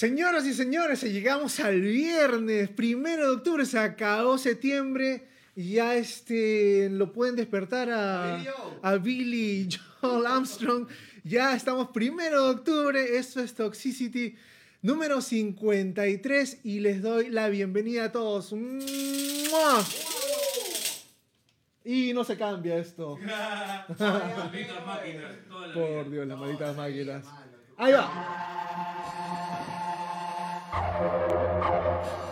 Señoras y señores, llegamos al viernes, primero de octubre, se acabó septiembre y ya este, lo pueden despertar a, a Billy Joel Armstrong. Ya estamos primero de octubre, esto es Toxicity número 53 y les doy la bienvenida a todos. ¡Mua! Y no se cambia esto. Por Dios, las malditas máquinas. Ahí va. Thank you.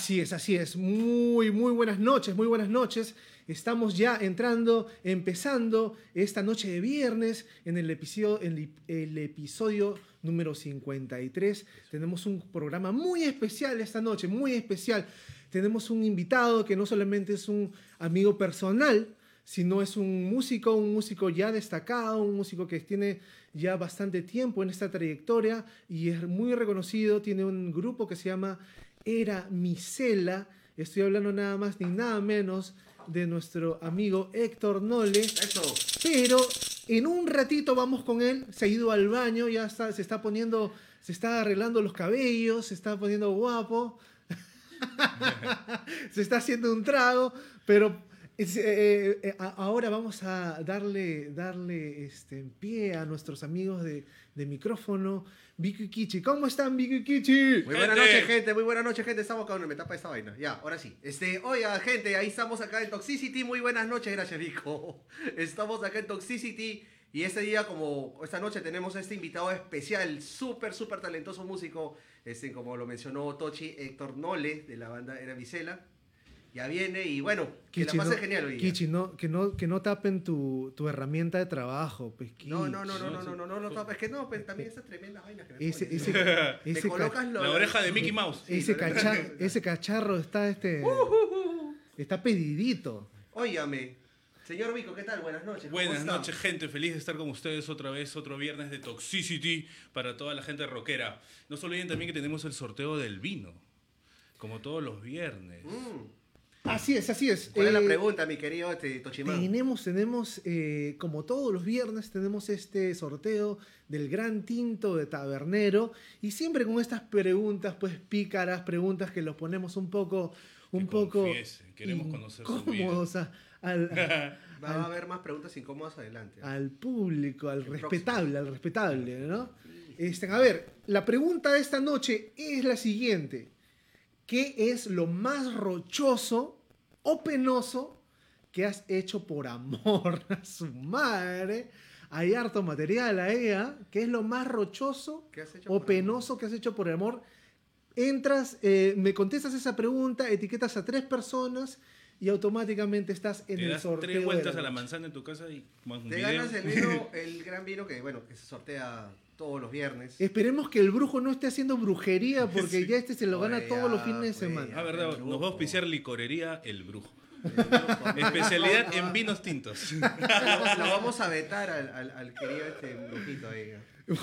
Así es, así es. Muy, muy buenas noches, muy buenas noches. Estamos ya entrando, empezando esta noche de viernes en el episodio, el episodio número 53. Tenemos un programa muy especial esta noche, muy especial. Tenemos un invitado que no solamente es un amigo personal, sino es un músico, un músico ya destacado, un músico que tiene ya bastante tiempo en esta trayectoria y es muy reconocido. Tiene un grupo que se llama Era Misela. Estoy hablando nada más ni nada menos de nuestro amigo Héctor Nole. Eso. Pero en un ratito vamos con él. Se ha ido al baño, ya está, se está poniendo, se está arreglando los cabellos, se está poniendo guapo. se está haciendo un trago, pero eh, eh, a- ahora vamos a darle, darle este, pie a nuestros amigos de, de micrófono. Vicky y Kichi, ¿cómo están Vicky y Kichi? Muy buenas noches, gente. Muy buenas noches, gente. Estamos acá en me tapa esta vaina. Ya, ahora sí. Este, oiga, gente, ahí estamos acá en Toxicity. Muy buenas noches, gracias, Rico. Estamos acá en Toxicity. Y este día, como esta noche, tenemos a este invitado especial, súper, súper talentoso músico. Este, como lo mencionó Tochi, Héctor Nole, de la banda Era Vicela. Ya viene y bueno, que la pase no, genial hoy día. Kichi, no, que, no, que no tapen tu, tu herramienta de trabajo. Pues, No, no, no, Kichi. no, no, no, no, no, no, no, es que no, pues también esas tremendas vainas que me Ese, pones, ese, ¿no? ese Me colocas lo- La oreja de Mickey Mouse. Sí, ese, cacha- ese cacharro está este está pedidito. Óigame, señor Vico, ¿qué tal? Buenas noches. ¿cómo Buenas noches, gente. Feliz de estar con ustedes otra vez, otro viernes de Toxicity para toda la gente rockera. No se olviden también que tenemos el sorteo del vino, como todos los viernes. Mm, Así es, así es. ¿Cuál es la Eh, pregunta, mi querido este, Tochimán? Tenemos, tenemos, eh, como todos los viernes, tenemos este sorteo del gran tinto de tabernero y siempre con estas preguntas, pues pícaras, preguntas que los ponemos un poco, un Que poco confiesen, queremos conocer su vida. a- al, Va a haber más preguntas incómodas adelante. al público, al El respetable, al respetable, ¿no? Este, a ver, la pregunta de esta noche es la siguiente. ¿Qué es lo más rochoso o penoso que has hecho por amor a su madre? Hay harto material ahí, ¿ah? ¿Qué es lo más rochoso ¿Qué has hecho o penoso que has hecho por amor? Entras, eh, me contestas esa pregunta, etiquetas a tres personas y automáticamente estás en Te el das sorteo. tres de vueltas la a la manzana en tu casa y más un Te video. ganas el vino, el gran vino que, bueno, que se sortea todos los viernes. Esperemos que el brujo no esté haciendo brujería porque Sí. ya este se lo gana Oye, todos los ya, fines de pues, semana. Ah, verdad, El nos va a auspiciar licorería El Brujo. El brujo. Especialidad en vinos tintos. Lo, vamos a vetar al, al, al querido este brujito ahí.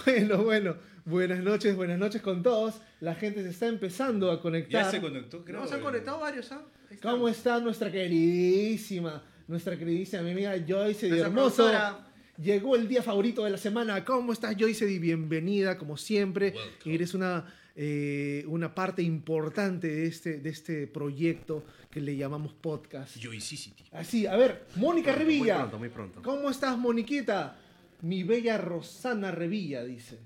Bueno, bueno, buenas noches, buenas noches con todos. La gente se está empezando a Ya conectar. se conectó, creo. Nos han conectado varios, ¿ah? ¿Cómo está nuestra queridísima, nuestra queridísima mi amiga Joyce de Hermoso? productora. Llegó el día favorito de la semana. ¿Cómo estás, Joyce? Bienvenida, como siempre. Welcome. Eres una, eh, una parte importante de este, de este proyecto que le llamamos podcast. Joycicity. Así, a ver, Mónica Pronto, Revilla. Muy pronto, muy pronto. ¿Cómo estás, Moniquita? Mi bella Rosana Revilla, dice.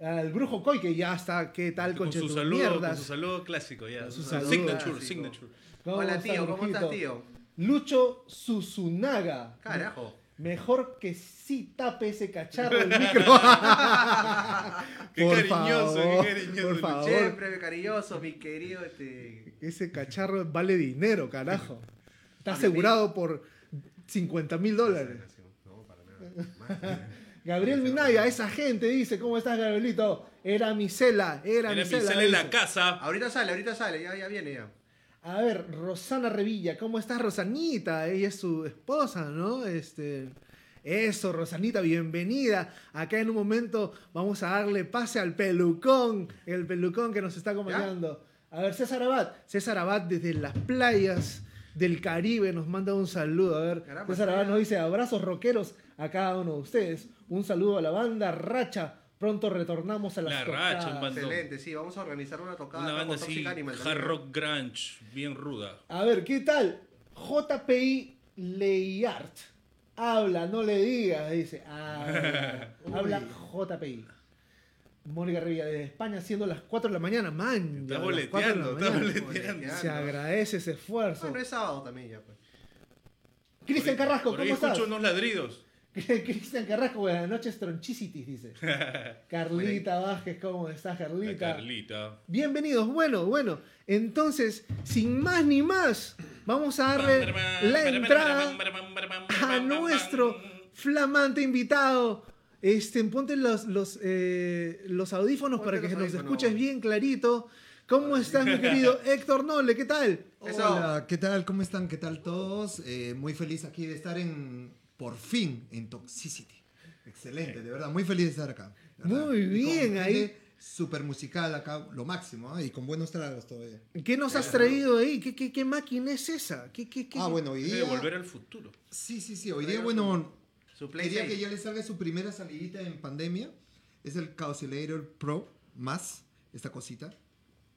Al brujo Coy, que ya está, ¿qué tal con, Con su saludo, con mierdas? su saludo clásico ya. Con su saludo signature, clásico. signature. ¿Cómo Hola, tío, ¿cómo estás, tío? Lucho Susunaga. Carajo. Mejor que sí tape ese cacharro del micro. Qué Por cariñoso, qué favor, cariñoso, Por favor. Siempre cariñoso, mi querido este. Ese cacharro vale dinero, carajo. Está asegurado por 50 mil dólares. No, para nada. Gabriel Minaya, esa gente dice, ¿cómo estás, Gabrielito? Era mi cela, era, Era mi cela. Pixel en la casa. Ahorita sale, ahorita sale, ya, ya viene ya. A ver, Rosana Revilla, ¿cómo estás, Rosanita? Ella es su esposa, ¿no? Este, Eso, Rosanita, bienvenida. Acá en un momento vamos a darle pase al pelucón, el pelucón que nos está acompañando. A ver, César Abad. César Abad desde las playas del Caribe nos manda un saludo. A ver, Caramba, César Abad nos dice abrazos rockeros a cada uno de ustedes. Un saludo a la banda Racha. Pronto retornamos a las La Racha, un Excelente, sí, vamos a organizar una tocada Una banda así, Toxic Animal hard rock grunge, bien ruda. A ver, ¿qué tal? JPI Leyart. Habla, no le digas, dice. Habla, habla JPI. Mónica Revilla desde España siendo las 4 de la mañana, man. Estás ya, las 4 de la boleteando, mañana. boleteando. Se agradece ese esfuerzo. Bueno, es sábado también ya, pues. Cristian Carrasco, por ahí ¿cómo estás? escucho unos ladridos. Cristian Carrasco, buenas noches, Tronchicities, dice. Carlita Vázquez, ¿cómo estás, La Carlita? Carlita. Bienvenidos, bueno, bueno. Entonces, sin más ni más, vamos a darle la entrada a nuestro flamante invitado. Este, ponte los, los, eh, los audífonos Ponte para que los nos audífonos. escuches bien clarito. ¿Cómo estás, mi querido Héctor Noble? ¿Qué tal? Hola, ¿qué tal? ¿Cómo están? ¿Qué tal todos? Eh, muy feliz aquí de estar en, por fin, en Toxicity. Excelente, de verdad, muy feliz de estar acá. de verdad. Muy bien, ahí. Súper musical acá, lo máximo, ¿ah? y con buenos tragos todavía. ¿Qué nos has traído ahí? ¿Qué, qué, qué máquina es esa? ¿Qué, qué, qué? Ah, bueno, hoy día... volver al futuro. Sí, sí, sí, hoy día, bueno, Su quería 6. que ya le salga su primera salidita en pandemia. Es el Causelator Pro más, esta cosita.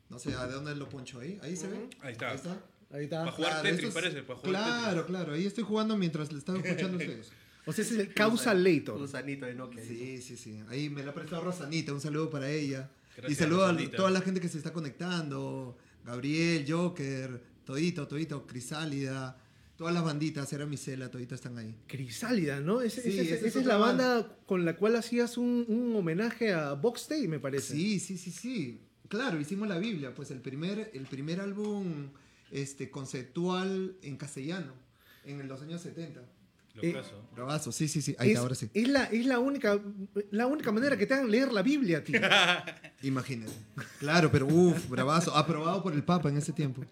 No sé, ¿a dónde lo poncho ahí? ¿Ahí se ve? Ahí está. Ahí está. Ahí está. Para jugar Claro, Tetris, es- parece, para jugar Claro, claro, ahí estoy jugando mientras le estaba escuchando a ustedes. O sea, ese es el Causalator. Gusanito de Nokia. Sí, sí, sí. Ahí me la ha prestado Rosanita, un saludo para ella. Gracias, y saludo a Rosanita. toda la gente que se está conectando. Gabriel, Joker, Todito, Todito, Crisálida, todas las banditas, era Misela, Todito están ahí. Crisálida, ¿no? Ese- Sí, esa esa es es la banda con la cual hacías un, un homenaje a Box Day, me parece. Sí, sí, sí, sí. Claro, hicimos la Biblia, pues el primer, el primer álbum este, conceptual en castellano, en los años 70. Lo Eh, sí, sí, sí. Ahí es, está, ahora sí. es la, es la única la única manera que te hagan leer la Biblia, tío. Imagínate. Claro, pero uff, bravazo. Aprobado por el Papa en ese tiempo.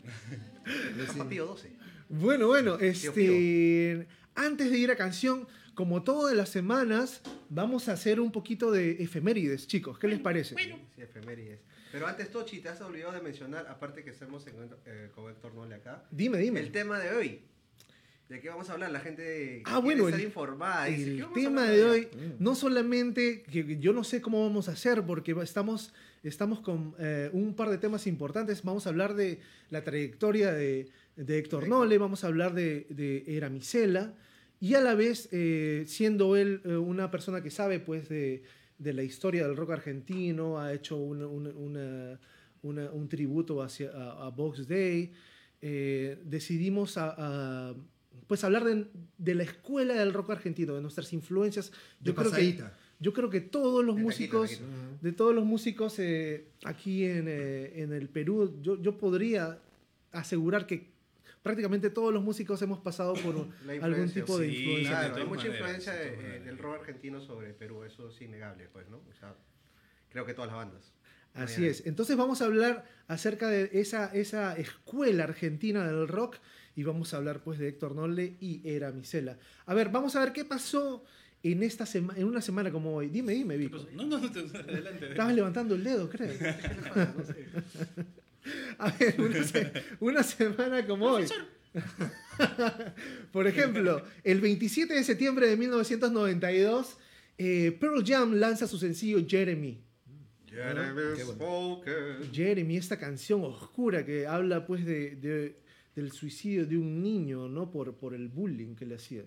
Papa Pío 12. Bueno, bueno, este antes de ir a canción, como todas las semanas, vamos a hacer un poquito de efemérides, chicos. ¿Qué les parece? Sí, efemérides. Pero antes, Tochi, te has olvidado de mencionar, aparte que estamos en, eh, con Héctor Nole acá, Dime, dime. el tema de hoy. ¿De qué vamos a hablar? La gente Ah, bueno, estar el- informada. Dice, ¿qué El tema de hoy? hoy, no solamente, que yo no sé cómo vamos a hacer, porque estamos, estamos con eh, un par de temas importantes. Vamos a hablar de la trayectoria de, de Héctor. Nole, vamos a hablar de, de Era Micela, y a la vez, eh, siendo él eh, una persona que sabe pues, de, de la historia del rock argentino, ha hecho una- una- una- una- un tributo hacia, a, a Box Day, eh, decidimos a- a, pues hablar de, de la escuela del rock argentino, de nuestras influencias. De Yo creo, que, yo creo que todos los De músicos, de todos los músicos eh, aquí en, eh, en el Perú, yo, yo podría asegurar que prácticamente todos los músicos hemos pasado por algún influencia, tipo de sí, influencia. Claro, de hay mucha maneras, influencia de de- todas eh, del rock argentino sobre Perú, eso es innegable, pues, ¿no? O sea, creo que todas las bandas. Así es. Entonces vamos a hablar acerca de esa, esa escuela argentina del rock y vamos a hablar pues de Héctor Nolle y Era Micela. A ver, vamos a ver qué pasó en esta semana, en una semana como hoy. Dime, dime, ¿Qué Vico. No, no, no, adelante. Estabas levantando el dedo, creo. No sé. A ver, una, se- una semana como hoy. Por ejemplo, el 27 de septiembre de 1992, eh, Pearl Jam lanza su sencillo Jeremy. Jeremy Spoken. Jeremy, esta canción oscura que habla pues de, de- del suicidio de un niño, ¿no? Por, por el bullying que le hacían.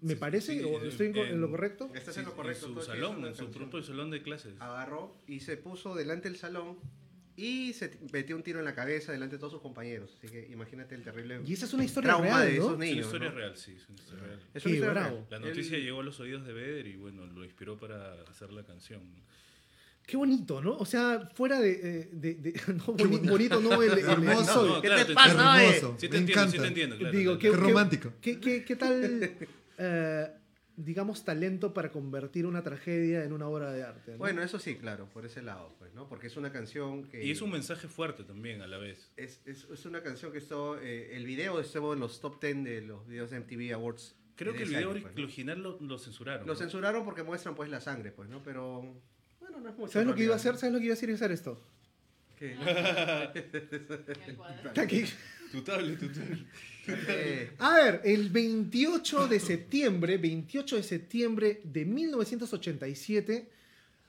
¿Me Sí, parece? sí, ¿O ¿Estoy en, en- lo correcto? Estás Sí, en lo correcto. En su salón, en su propio salón de clases. Agarró y se puso delante del salón y se metió un tiro en la cabeza delante de todos sus compañeros. Así que imagínate el terrible Y esa es una historia trauma real, de ¿no? esos Es una niños. historia ¿no? real, sí, es una historia real. Es Qué una historia bravo. real. La noticia llegó a los oídos de Vedder y bueno, lo inspiró para hacer la canción. Qué bonito, ¿no? O sea, fuera de... eh, de- de- no, boni- bonito no el, el Hermoso. No, ¿Qué claro, te te pasa, entiendo. oye? Hermoso. Sí te me entiendo, sí encanta. te entiendo, claro. Digo, claro. qué, Qué romántico. ¿Qué, qué- qué tal, eh, digamos, talento para convertir una tragedia en una obra de arte? ¿no? Bueno, eso sí, claro, por ese lado, pues, ¿no? Porque es una canción que... Y es un mensaje fuerte también a la vez. es, es- es una canción que estuvo, eh, el video estuvo en los top 10 de los videos de MTV Awards Creo que el video año, pues, ¿no? original lo, lo censuraron. Lo ¿no? censuraron porque muestran pues la sangre, pues, ¿no? Pero bueno, no es mucho. ¿Sabes lo que iba a hacer? ¿Sabes lo que iba a hacer? Iba a hacer esto. ¿Qué? Está aquí. Tu tablet, tu tablet. A ver, el 28 de septiembre, 28 de septiembre de 1987,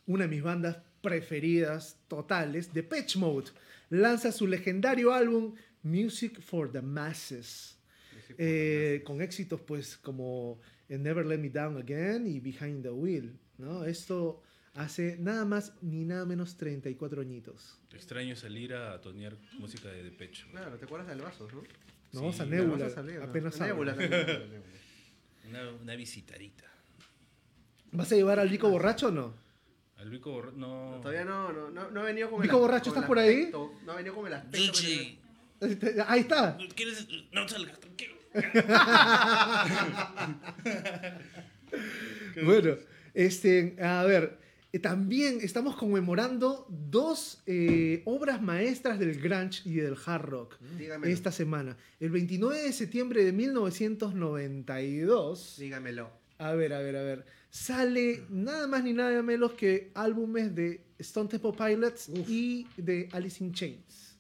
una de mis bandas preferidas totales, Depeche Mode, lanza su legendario álbum Music for the Masses, eh, con éxitos pues como Never Let Me Down Again y Behind the Wheel, ¿no? Esto hace nada más ni nada menos 34 añitos. Extraño salir a tonear música de Depeche. Claro, ¿te acuerdas del vaso, no? Nos vamos a Nebula, a salir, apenas también, Nebula. Una, una visitadita. ¿Vas a llevar al Vico borracho o no? Al Vico Borra- no. Todavía no, no, no, no ha venido con Vico el borracho, con ¿estás el por ahí? aspecto, No ha venido con el aspecto. Yuji, Ahí está. ¿quieres? No salgas, tranquilo. Bueno, este, a ver, también estamos conmemorando dos eh, obras maestras del grunge y del hard rock Dígamelo. esta semana. El 29 de septiembre de 1992, Dígamelo. a ver, a ver, a ver, sale nada más ni nada menos que álbumes de Stone Temple Pilots y de Alice in Chains.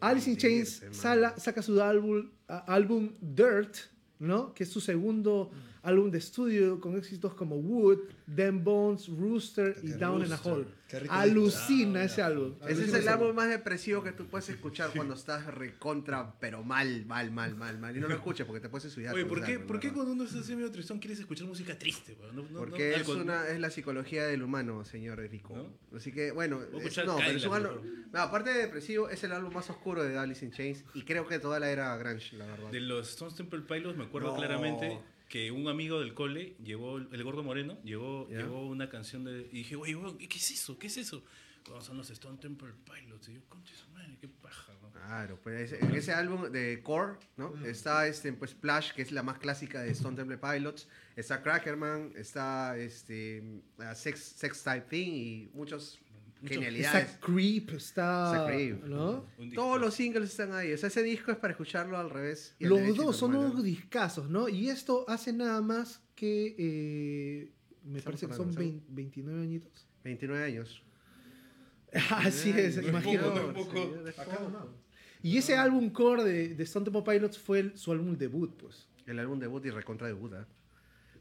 Alice in Chains sala- saca su álbum, Dirt, ¿no? Que es su segundo álbum de estudio con éxitos como Wood, Them Bones, Rooster y Down in a Rooster. Hole. Alucina ese álbum. Ese es el álbum más depresivo que tú puedes escuchar cuando estás recontra, pero mal, mal, mal, mal, mal. Y no lo escuches porque te puedes suicidar. Oye, ¿por qué, álbum, ¿por qué cuando uno está así medio tristón quieres escuchar música triste? No- no- no- Porque al es, una, es la psicología del humano, señor Rico. ¿No? Así que, bueno, es- no, pero es un álbum. No, aparte de depresivo, es el álbum más oscuro de Alice in Chains. Y creo que toda la era Grunge, la verdad. De los Stone Temple Pilots me acuerdo No. claramente que un amigo del cole llevó, el gordo moreno, llevó, llevó una canción de... Y dije, oye, ¿qué, es eso? ¿Qué es eso? Bueno, son los Stone Temple Pilots. Y yo, concha su madre, qué paja, ¿no? Claro, pues ese- en ese álbum de Core, ¿no? Está este, pues Splash, que es la más clásica de Stone Temple Pilots. Está Crackerman, está este, uh, Sex, Sex Type Thing y muchos genialidades. Está Creep, está. Está Creep. ¿no? Todos los singles están ahí. O sea, ese disco es para escucharlo al revés. y al Los dos son unos discazos, ¿no? Y esto hace nada más que. eh, me parece que son hablando, 20 29 añitos. 29 años. Así es, No es imagínate. poco, no es poco. señor, es Acá poco. nomás. Y ese álbum core de, de Stone Temple Pilots fue el- su álbum debut, pues. El álbum debut y recontra debut, ¿ah?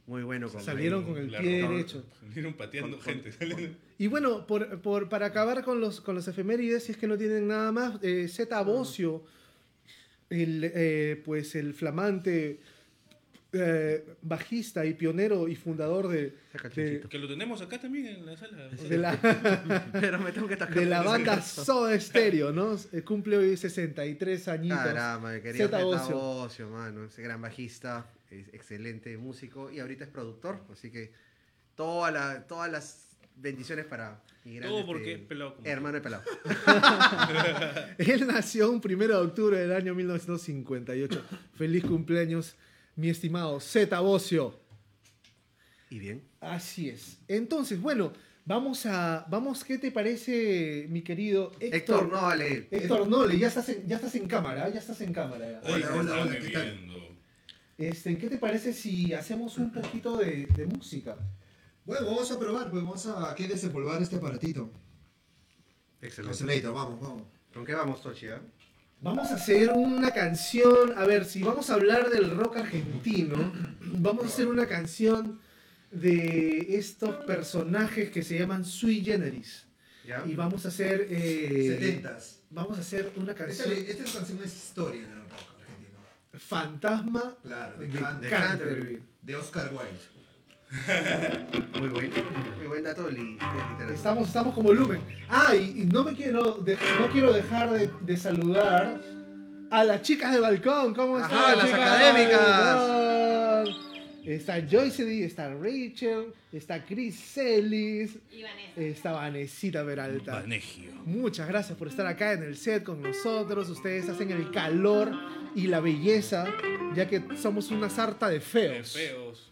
Muy bueno. Con Salieron con el pie derecho. Salieron pateando Con- con- gente. Y bueno, por, por- para acabar con los, con los efemérides, si es que no tienen nada más, eh, Zeta Bocio, el, eh, pues el flamante eh, bajista y pionero y fundador de, de. Que lo tenemos acá también en la sala. de la, Pero me tengo que de la banda. Soda Stereo, ¿no? Eh, Cumple hoy 63 añitos. Caramba, querido Zeta Bocio. Bocio, mano. Ese gran bajista, es excelente músico y ahorita es productor. Así que toda la- todas las bendiciones para mi gran, Todo porque este, es pelado como hermano de pelado. Él nació un 1 de octubre del año 1958. Feliz cumpleaños, mi estimado Zeta Bocio. Y bien. Así es. Entonces, bueno, vamos a. Vamos, ¿qué te parece, mi querido Héctor? Héctor, no vale. Héctor Nole, ya estás en, ya estás en cámara, ya estás en cámara. Hola, se hola, hola, ¿qué tal? Este, ¿Qué te parece si hacemos un poquito de, de música? Bueno, vamos a probar, pues vamos a aquí desempolvar este aparatito. Excelente. Oscillator, vamos, vamos. ¿Con qué vamos, Tochi? ah? Vamos a hacer una canción. A ver, si vamos a hablar del rock argentino, vamos a hacer una canción de estos personajes que se llaman Sui Generis. ¿Ya? Y vamos a hacer. eh, vamos a hacer una Esta, canción. esta canción es historia en el rock argentino. Fantasma Claro, de, de Can- de Canterbury. de Oscar Wilde. Muy buen, muy buen dato de de. Estamos, estamos como Lumen. Ah, y, y no me quiero, de- no quiero dejar de, de saludar a las chicas de balcón. ¿Cómo Ajá, están? las chicas de académicas. Está Joyce D, está Rachel, está Chris Y Vanessa. está Vanesita Peralta. Vanegio. Muchas gracias por estar acá en el set con nosotros. Ustedes hacen el calor y la belleza, ya que somos una sarta de feos. feos.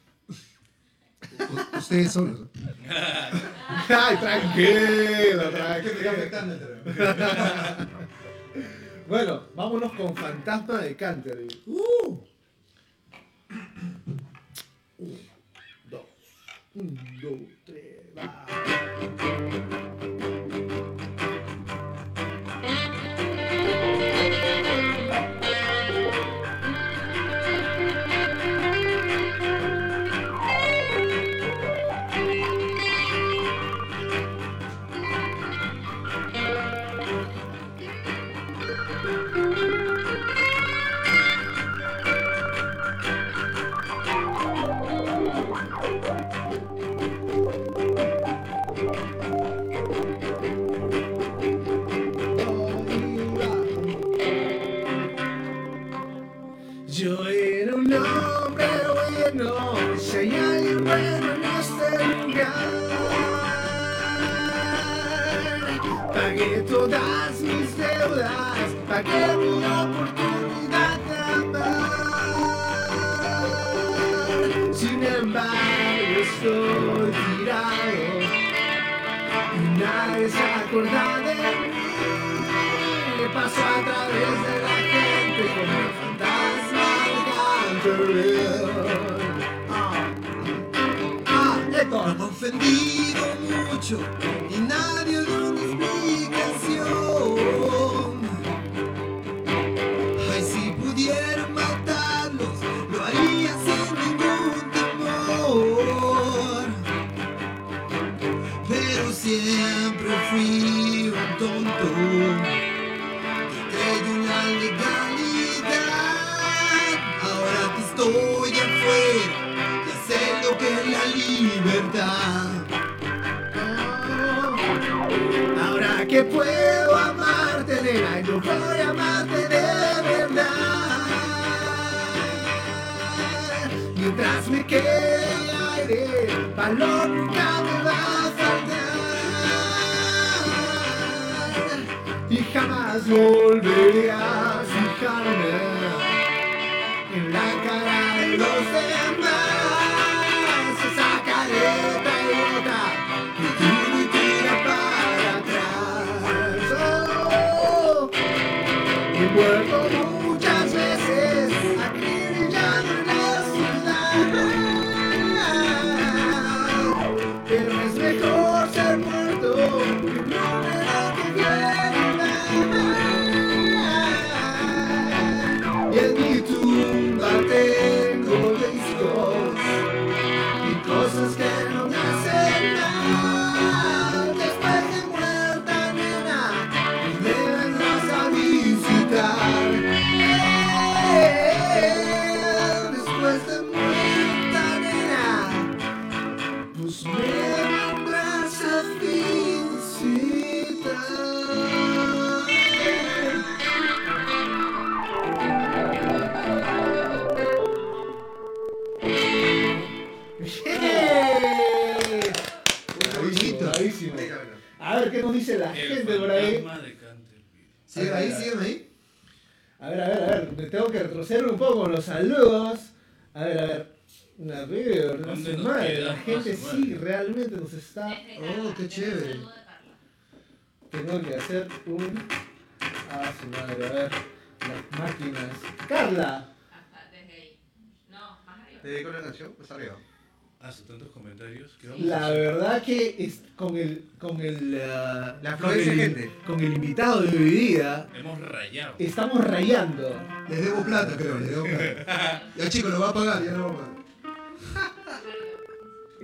U- Ustedes solos. Ay, tranquilo, ¿Qué me está tranquilo. afectando el terreno? Bueno, vámonos con Fantasma de Canterbury. dos. Un, dos, tres, va. Pagué mi oportunidad de amar. Sin embargo, estoy tirado y nadie se acuerda de mí. Paso a través de la gente como el fantasma de Canterville. Ah, ah, Héctor. Han ofendido mucho y nadie da que puedo amarte, nena, yo voy a amarte de verdad. Mientras me quede aire, valor nunca me va a faltar. Y jamás volveré a fijarme en la cara de los demás. Retroceder un poco con los saludos. A ver, a ver. A ver, no ¿Dónde sé nos madre. queda? La gente sí realmente nos está. Oh, qué chévere. el saludo de Carla. Tengo que hacer un. Ah, su madre, a ver. Las máquinas. Carla. Hasta desde ahí. No, más arriba. ¿Te dedico una canción? Pues arriba. Hace tantos comentarios. ¿Qué vamos a La verdad que es con el. con el. La con el- de gente. Con el invitado de hoy día. Hemos rayado. Estamos rayando. Les debo plata, creo, les debo plata. Ya chicos, lo va a pagar, ya no va a pagar.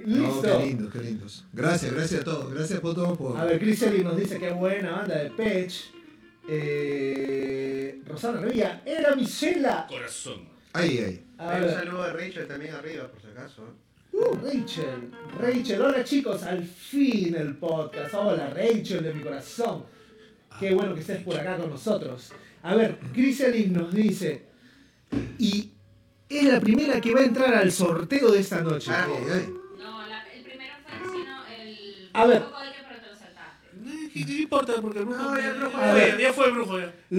No, Listo. qué lindos, qué lindos. Gracias, gracias a todos. Gracias por todo. Por... A ver, Chris Eli nos dice que buena banda de Pech. Eh, Rosana Revilla, era mi cela. Corazón. Ahí, ahí. A Hay un saludo de Rachel también arriba, por si acaso. ¿Eh? uh, Rachel, Rachel, hola chicos, al fin el podcast. Hola Rachel de mi corazón. Qué bueno que estés por acá con nosotros. A ver, Chris Eli nos dice, y es la primera que va a entrar al sorteo de esta noche. Ah. No, la- el primero fue el. A ver. Eh, ¿Qué, qué importa? Porque el brujo. No, ya el brujo ya, ya fue, fue. ya fue el brujo. Ya.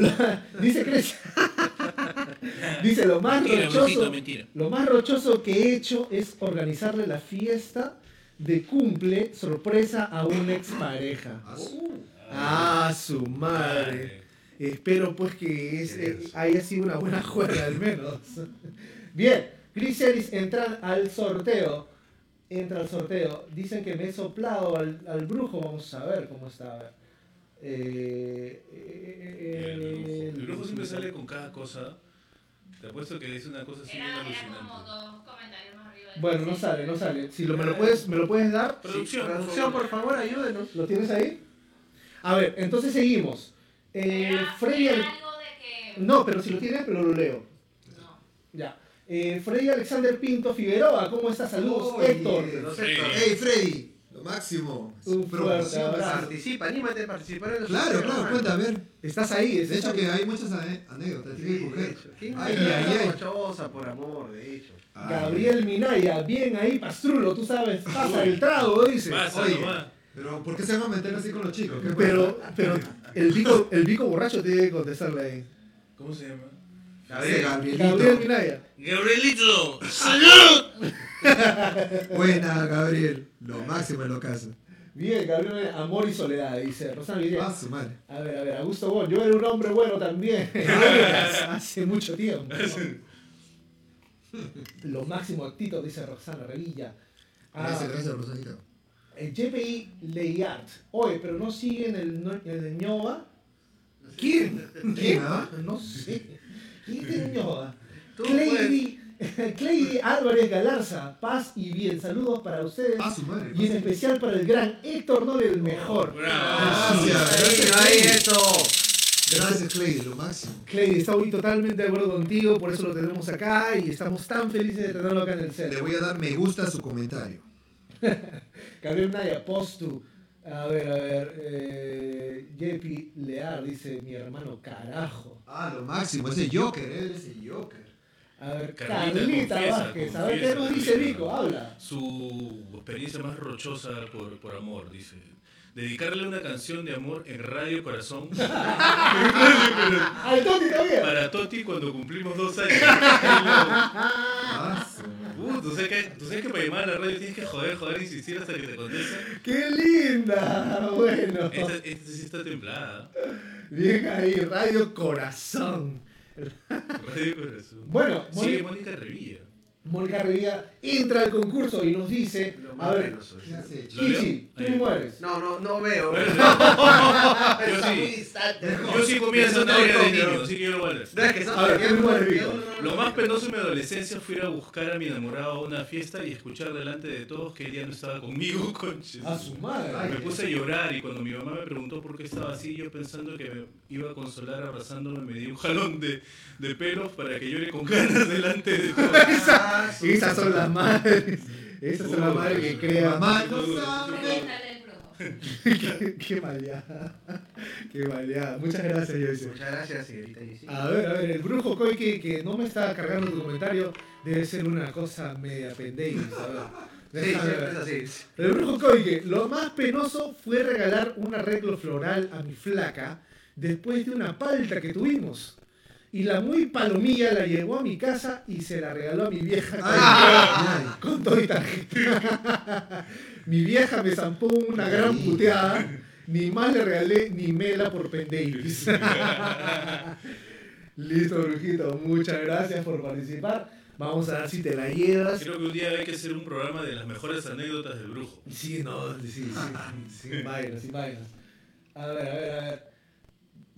Lo- dice Chris. dice lo más Mentira, rochoso. mentira. Lo más rochoso que he hecho es organizarle la fiesta de cumple sorpresa a una expareja. Ah, su-. Ah, su madre. Espero pues que es- eh, haya sido una buena juega al menos. Bien, Chris Ellis entra al sorteo. Entra al sorteo. Dicen que me he soplado al, al brujo. Vamos a ver cómo está. Eh, eh, El brujo. eh, El brujo siempre sale con cada cosa. Te apuesto que dice una cosa así bien Era, era como alucinante. dos comentarios más arriba. de- Bueno, no sale, no sale. Si lo, me, lo puedes, ¿Me lo puedes dar? Producción, por Producción, favor. por favor, ayúdenos. ¿Lo tienes ahí? A ver, entonces seguimos. Eh, Era- Freddy... era Ale- algo de que. No, pero si lo tienes, pero lo leo. No. Ya. Eh, Freddy Alexander Pinto Figueroa, ¿cómo estás? Saludos. Oye. Héctor. No sé, Freddy. Hey Freddy, lo máximo. Un fuerte. Participa, anímate a participar en los Claro, claro, cuenta, a ver. Estás ahí. De hecho ahí. que hay muchas ane- anécdotas, Sí, tienes que de coger. hecho. ¿Quién Ay, ay, ay. Por amor, de hecho. Ay. Gabriel Minaya, bien ahí, Pastrulo, tú sabes, pasa el trago, dice. Pasa Oye. nomás. Pero ¿por qué se van a meter así con los chicos? ¿Qué Pero, pero el bico, el bico borracho tiene que contestarle ahí. ¿Cómo se llama? Gabriel, Gabrielito. Gabriel Minaya. Gabrielito, salud. Buena, Gabriel. Lo máximo en lo caso. Bien, Gabriel amor y soledad, dice Rosana Guillén. Ah, su madre. A ver, a ver, Augusto Bon, yo era un hombre bueno también. Hace mucho tiempo. Lo máximo Tito, dice Roxana Revilla. Ah, Gracias, gracias, Rosanita. el JPI Leyart. Oye, pero no siguen el, el Ñoba. ¿Quién? ¿Quién, ah? No sé. ¿Quién es el Ñoba? Tú, Cleidy Álvarez Galarza. Paz y bien. Saludos para ustedes. Ah, su madre. Y en especial para el gran Héctor Nole, el mejor. Bravo. Gracias. Ahí, ahí, eso. Gracias, Clay, lo máximo. Cleidy, estoy totalmente de acuerdo contigo, por eso lo tenemos acá y estamos tan felices de tenerlo acá en el Le set. voy a dar me gusta a su comentario. Gabriel Naya, postu. A ver, a ver. Eh, Jepi Lear dice: Mi hermano, carajo. Ah, lo máximo. Ese Joker, él es el Joker. A ver, Carlita, Carlita, confiesa, Vázquez. A ver qué nos dice. Vico, habla. Su experiencia más rochosa por, por amor, dice. Dedicarle una canción de amor en Radio Corazón ¡Al Toti todavía! para Toti cuando cumplimos dos años. Ah. Uh, ¿tú, sabes que, tú sabes que para llamar a la radio tienes que joder, joder, insistir hasta que te conteste. ¡Qué linda! Bueno, Esta, esta sí está templada. bien ahí, Radio Corazón. Radio Corazón. Bueno, Sigue Mónica- Mónica Revilla. Mónica Revilla entra al concurso y nos dice: Lo A ver, ¿Qué hace? ¿Lo leo? Chichi, tú Ahí. mueres. No, no, no veo. Yo Está muy sí. distante. Yo sí comía esa tarea de niño, así que yo lo voy a leer. No, es que son- A ver, ¿quién muere, Vico? Lo más penoso en mi adolescencia fue ir a buscar a mi enamorado a una fiesta y escuchar delante de todos que ella no estaba conmigo, conches. A su madre. Me puse a llorar y cuando mi mamá me preguntó por qué estaba así, yo pensando que me iba a consolar abrazándome, me di un jalón de, de pelos para que llore con ganas delante de todos. Ah, Esas son las madres. Esas son las madres que crean. Mamá, no sabe. Qué, qué maleada. Qué maleada. Muchas gracias, Joyce. Muchas gracias, señorita. A ver, a ver, el brujo Coy que, que no me está cargando tu comentario debe ser una cosa media pendeja. Sí, es así. El brujo Coike, lo más penoso fue regalar un arreglo floral a mi flaca después de una palta que tuvimos. Y la muy palomilla la llevó a mi casa y se la regaló a mi vieja con, Ay, con todo y tarjeta. Mi vieja me zampó una gran puteada. Ni más le regalé ni mela por pendeis. Listo, brujito. Muchas gracias por participar. Vamos a ver si te la llevas. Creo que un día hay que hacer un programa de las mejores anécdotas del brujo. Sí, no, sí, sí, sin vainas, sin vainas. A ver, a ver, a ver.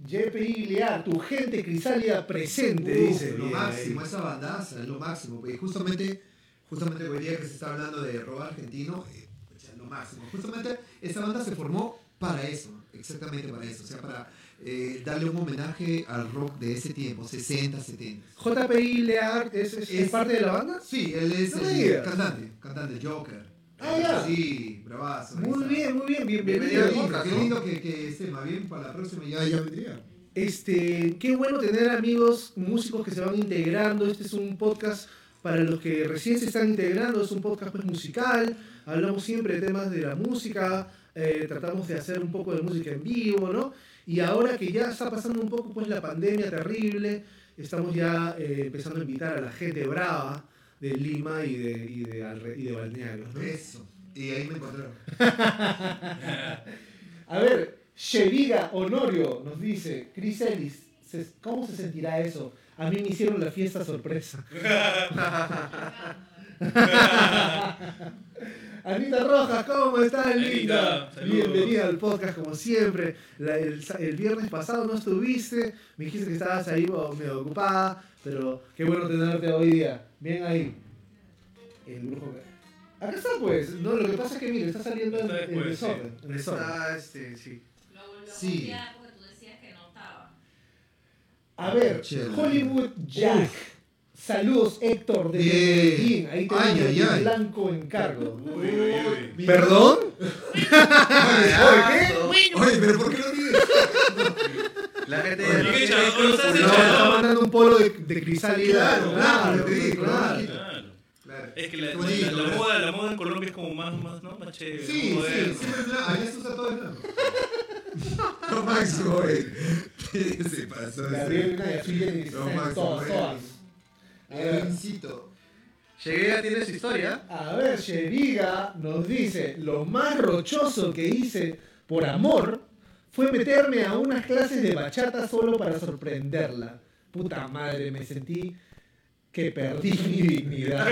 JPI tu gente crisálida presente, Uf, dice. lo Bien, máximo, ahí. esa bandaza, es lo máximo. Y justamente, justamente hoy día que se está hablando de rock argentino, máximo. Justamente esa banda se formó para eso, exactamente para eso. O sea, para eh, darle un homenaje al rock de ese tiempo, 60, 70. JPI Lear es, es- es parte de la banda. Sí, él es No el cantante, cantante Joker. Ah, ya. Sí, bravazo. Muy bien, muy bien, bienvenido. Bienvenido podcast, qué lindo que, que este, más bien para la próxima ya, ya vendría. Este, qué bueno tener amigos músicos que se van integrando. Este es un podcast para los que recién se están integrando. Es un podcast pues, musical. Hablamos siempre de temas de la música. eh, tratamos de hacer un poco de música en vivo, ¿no? Y ahora que ya está pasando un poco pues la pandemia terrible, estamos ya eh, empezando a invitar a la gente brava de Lima y de, y de, y de balnearios, ¿no? Eso. Y ahí me encontraron. A ver, Sheviga Honorio nos dice, Chris Ellis, ¿cómo se sentirá eso? A mí me hicieron la fiesta sorpresa. Anita Rojas, ¿cómo estás, linda? Anita, saludos. Bienvenida al podcast, como siempre. La- el, viernes pasado no estuviste, me dijiste que estabas ahí oh, medio ocupada, pero qué bueno tenerte hoy día. Bien ahí. El brujo. que- Acá está, pues. No, lo que pasa es que, mire, está saliendo en, Está en después, desorden. en desorden. Está, este, sí. Lo volvió a Sí. copiar porque tú decías que no estaba. A ver, Chévere. Hollywood Jack. Saludos, Héctor, de Bien. Medellín. Ahí tenemos Ay, ay, ay. blanco en cargo. Uy, uy, uy. ¿Perdón? Oye, Oye, pero ¿por qué lo dices? La gente no ¿qué No, escrúpulos. chaval? está mandando un polo de, de crisálida. Claro, claro, te claro. Claro. Claro. Es que la, Qué la- la moda, la moda en Colombia es como más, más, ¿no? más chévere. Sí, sí, siempre. Allá se usa todo el blanco. Lo máximo, güey. Se pasó. Gabriel Naya, soy Jenny, Lo saben máximo, todas, todas. A ver, Vincito. Llegué, ya tiene su historia. A ver, Sheviga nos dice, lo más rochoso que hice por amor fue meterme a unas clases de bachata solo para sorprenderla. Puta madre, me sentí que perdí mi dignidad.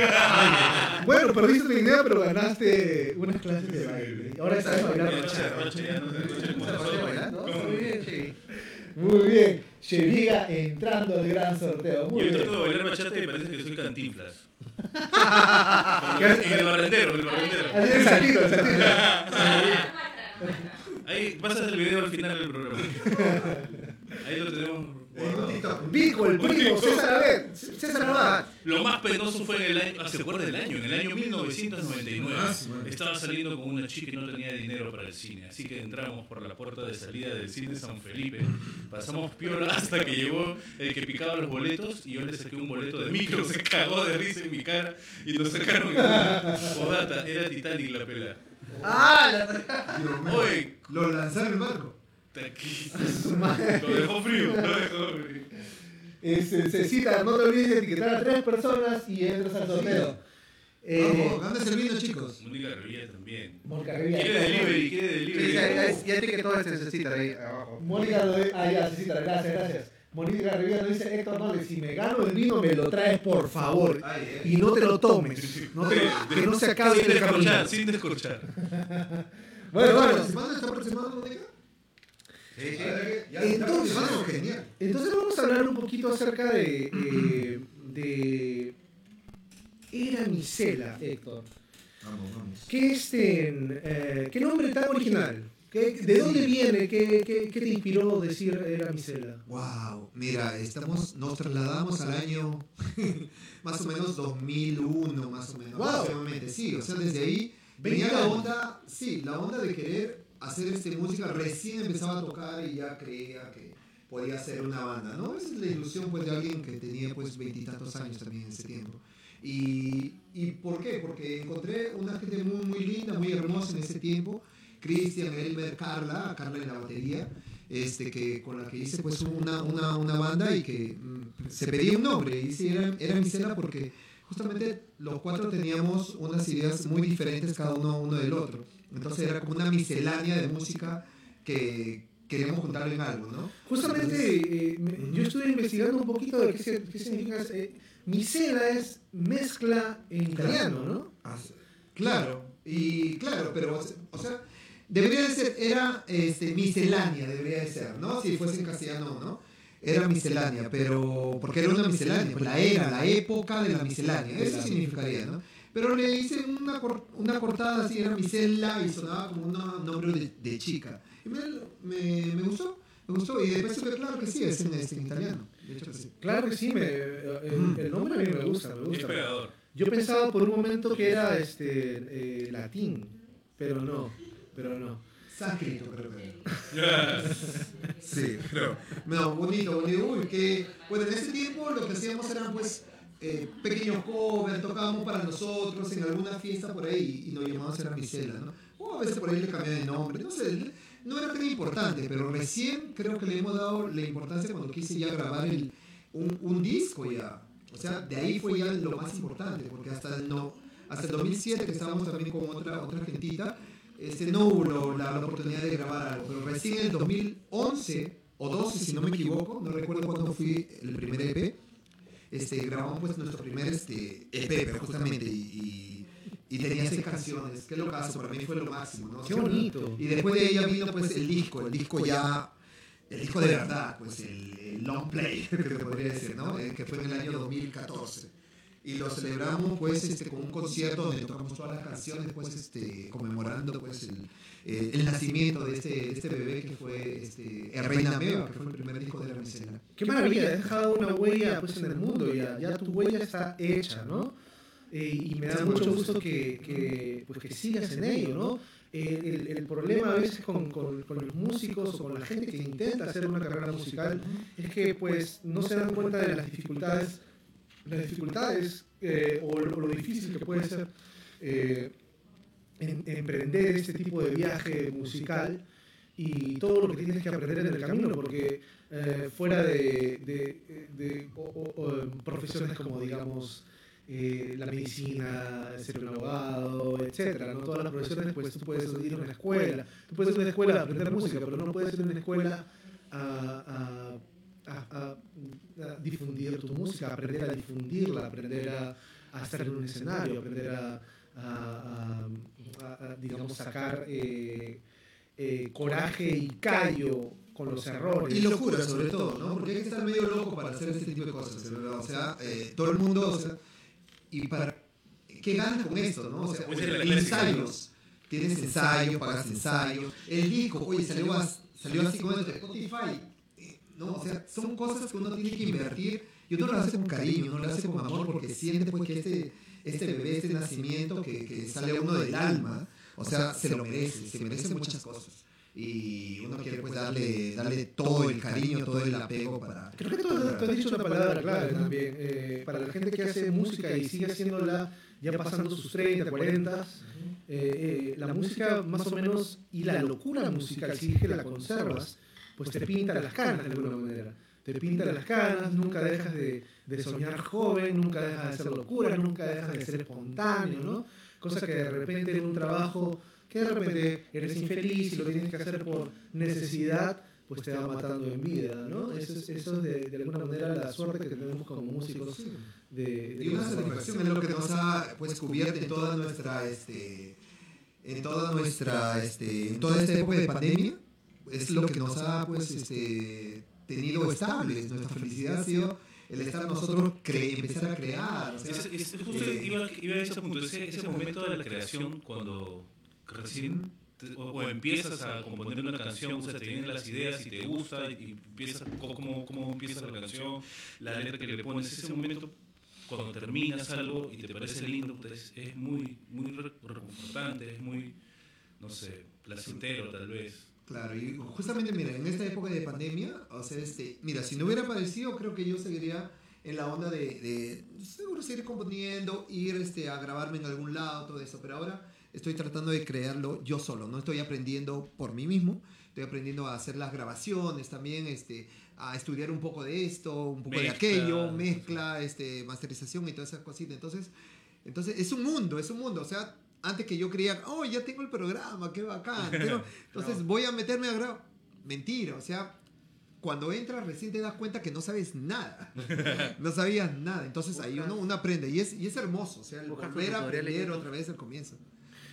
bueno, perdiste tu dignidad, pero ganaste unas clases de baile. Ahora bachata. arrocha, ya no se arrocha como ¿Se nosotros. puede bailar? Está muy bien, Sheviga entrando al gran sorteo. Muy Yo bien. trato de bailar bachata y parece que soy cantinflas. y el barrendero, el barrendero. Así el saltito, el saltito. Muestra, muestra. Ahí pasas el video al final del programa. Ahí lo tenemos. Vico, el primo, César Abed, César Abad. Lo más penoso fue en el año, ¿se acuerda del año? En el año 1999 Ah, estaba saliendo con una chica y no tenía dinero para el cine, así que entramos por la puerta de salida del cine San Felipe, pasamos piola hasta que llegó el que picaba los boletos y yo le saqué un boleto de micro, se cagó de risa en mi cara y nos sacaron Podata, era Titanic la pela. Ah, la... Oye, Lo lanzaron en el barco. Tranquilo. Lo dejó frío, lo dejó frío. Este, Cecita, no te olvides de etiquetar a tres personas y entras al sorteo. Eh, Vamos, anda serviendo, chicos. Mónica Revilla también. Mónica Rivera. Quiere delivery, quiere Sí, delivery. ya, ya, ya que todo se necesita ahí abajo. Mónica Rivera. Ah, ya, Cecita, gracias, gracias. Mónica Rivera nos dice, Héctor Noles, si me gano el vino me lo traes por favor. Ay, eh. Y no te lo tomes. No te lo- que no se acabe sin el descorchar, sin descorchar. Bueno, ¿Está bueno. participando? ¿Está participando, Mónica? Sí, sí. Ya está Entonces- participando, genial. Entonces vamos a hablar un poquito acerca de, eh, de Era Micela, Héctor. Vamos, vamos. ¿Qué, este, eh, ¿Qué nombre tan original? ¿Qué- ¿De dónde viene? ¿Qué, qué, qué te inspiró decir Era Micela? Wow, mira, estamos, nos trasladamos al año más o menos 2001, más o menos, Wow. Sí, o sea, desde ahí venía 20 la onda, sí, la onda de querer hacer este música. Recién empezaba a tocar y ya creía que podía hacer una banda, ¿no? Esa es la ilusión pues de alguien que tenía pues veintitantos años también en ese tiempo. Y, ¿Y por qué? Porque encontré una gente muy, muy linda, muy hermosa en ese tiempo. Cristian, Elmer, Carla, Carla en la batería, este, que, con la que hice pues una, una, una banda y que mm, se pedía un nombre. Y sí, era, era Micela porque justamente los cuatro teníamos unas ideas muy diferentes cada uno, uno del otro. Entonces era como una miscelánea de música que queríamos juntar en algo, ¿no? Justamente eh, me- yo estuve investigando un poquito de qué, se- qué significa. Eh, Micela es mezcla en italiano, ¿no? Ah, Claro, y claro, pero, o sea, debería de ser, era este, miscelánea, debería de ser, ¿no? Si fuese en castellano, ¿no? Era miscelánea, pero, porque era una miscelánea, pues la era, la época de la miscelánea, eso significaría, ¿no? Pero le hice una, cor- una cortada así, era misela y sonaba como un nombre de, de chica. Y me, me, me gustó, me gustó, y después supe, claro que sí, es en, es en italiano. De hecho que sí. Claro que sí, me, el, el nombre a mí me gusta, me gusta. Yo pensaba por un momento que era este eh, latín, pero no, pero no. Sánscrito, creo que era. Sí, pero. No, bonito, bonito. Uy, que. Bueno, en ese tiempo lo que hacíamos eran, pues, eh, pequeños covers, tocábamos para nosotros en alguna fiesta por ahí y nos llamábamos era Micela, ¿no? O a veces por ahí le cambiaban de nombre, no sé, no era tan importante, pero recién creo que le hemos dado la importancia cuando quise ya grabar el, un, un disco ya. O sea, de ahí fue ya lo más importante, porque hasta el, no, hasta el 2007 que estábamos también con otra, otra gentita, este, no hubo la, la oportunidad de grabar algo, pero recién en el 2011 o 12, si no me equivoco, no recuerdo cuándo fui el primer EP, este, grabamos pues nuestro primer este, EP, pero justamente, y, y, y tenía seis canciones, que lo caso, para mí fue lo máximo, ¿no? Qué bonito. Y después de ella vino pues el disco, el disco ya, el disco de verdad, pues el, el long play, que te podría decir, ¿no? Eh, que fue en el año 2014. Y lo celebramos pues este, con un concierto donde tocamos todas las canciones, pues este, conmemorando pues el, eh, el nacimiento de este, este bebé que fue este, el Reina Meva, que fue el primer disco la micela. Qué maravilla, has dejado una huella pues, en el mundo, ya, ya tu huella está hecha, ¿no? Eh, y me da mucho gusto que, que, pues, que sigas en ello, ¿no? Eh, el, el, problema a veces con, con, con, los músicos o con la gente que intenta hacer una carrera musical es que pues no se dan cuenta de las dificultades, las dificultades eh, o, lo, lo, difícil que puede ser eh, en, en emprender este tipo de viaje musical y todo lo que tienes que aprender en el camino, porque eh, fuera de, profesiones como, digamos, eh, la medicina, ser un abogado, etcétera, ¿no? todas las profesiones, pues tú puedes ir a una escuela, tú puedes ir a una escuela a aprender música, pero no puedes ir a una escuela a, difundir tu música, a aprender a difundirla, aprender a, estar en un escenario, aprender a, digamos, sacar eh, coraje y callo con los errores. Y locura sobre todo, ¿no? Porque hay que estar medio loco para hacer este tipo de cosas. O sea, eh, todo el mundo, o sea, y para qué ganas con esto, ¿no? O sea, Pues ensayos. Tienes ensayos, pagas ensayos. El disco, oye, salió, as- salió así como de Spotify. ¿no? O sea, son cosas que uno tiene que invertir y uno lo hace con cariño, uno lo hace con amor porque siente pues que este, este bebé, este nacimiento que, que sale a uno del alma, o sea, se lo merece, se merece muchas cosas. Y uno quiere pues darle, darle todo el cariño, todo el apego para... Creo que tú, tú has dicho una palabra clave también. Eh, para la gente que hace música y sigue haciéndola ya pasando sus 30, 40, eh, eh, la música más o menos y la locura musical, si es que la conservas, pues te pinta las canas de alguna manera. Te pinta las canas, nunca dejas de, de soñar joven, nunca dejas de hacer locura, nunca dejas de ser espontáneo, ¿no? Cosa que de repente en un trabajo que de repente eres infeliz y lo tienes que hacer por necesidad, pues te va matando en vida, ¿no? Eso es, eso es de, de alguna manera la suerte que tenemos como músicos de, de Y una satisfacción es lo que nos ha pues cubierto en toda nuestra este en toda nuestra este en toda esta época de pandemia es lo que nos ha pues este tenido estables nuestra felicidad ha sido el estar nosotros cre empezar a crear o sea, Es, es- justo eh, iba, iba a ese punto, ese, ese momento de la creación cuando recién te- o, o empiezas a componer una canción, o sea, te vienen las ideas y te gusta y empiezas cómo, cómo empieza la canción, la letra que le pones, ese momento cuando terminas algo y te parece lindo, es, muy, muy re- reconfortante, es muy, no sé, placentero tal vez. Claro, y justamente, mira, en esta época de pandemia, o sea, este, mira, si no hubiera padecido, creo que yo seguiría en la onda de, de seguro seguir componiendo, ir este, a grabarme en algún lado, todo eso, pero ahora estoy tratando de crearlo yo solo, no estoy aprendiendo por mí mismo, estoy aprendiendo a hacer las grabaciones también, este, a estudiar un poco de esto, un poco de Mezcla. aquello, mezcla, este, masterización y todas esas cositas, entonces, entonces es un mundo, es un mundo, o sea, antes que yo creía, oh, ya tengo el programa, qué bacán. Pero, entonces voy a meterme a grabar. Mentira, o sea, cuando entras recién te das cuenta que no sabes nada. No sabías nada. Entonces ahí uno, uno aprende y es, y es hermoso, o sea, el volver a aprender otra vez al comienzo.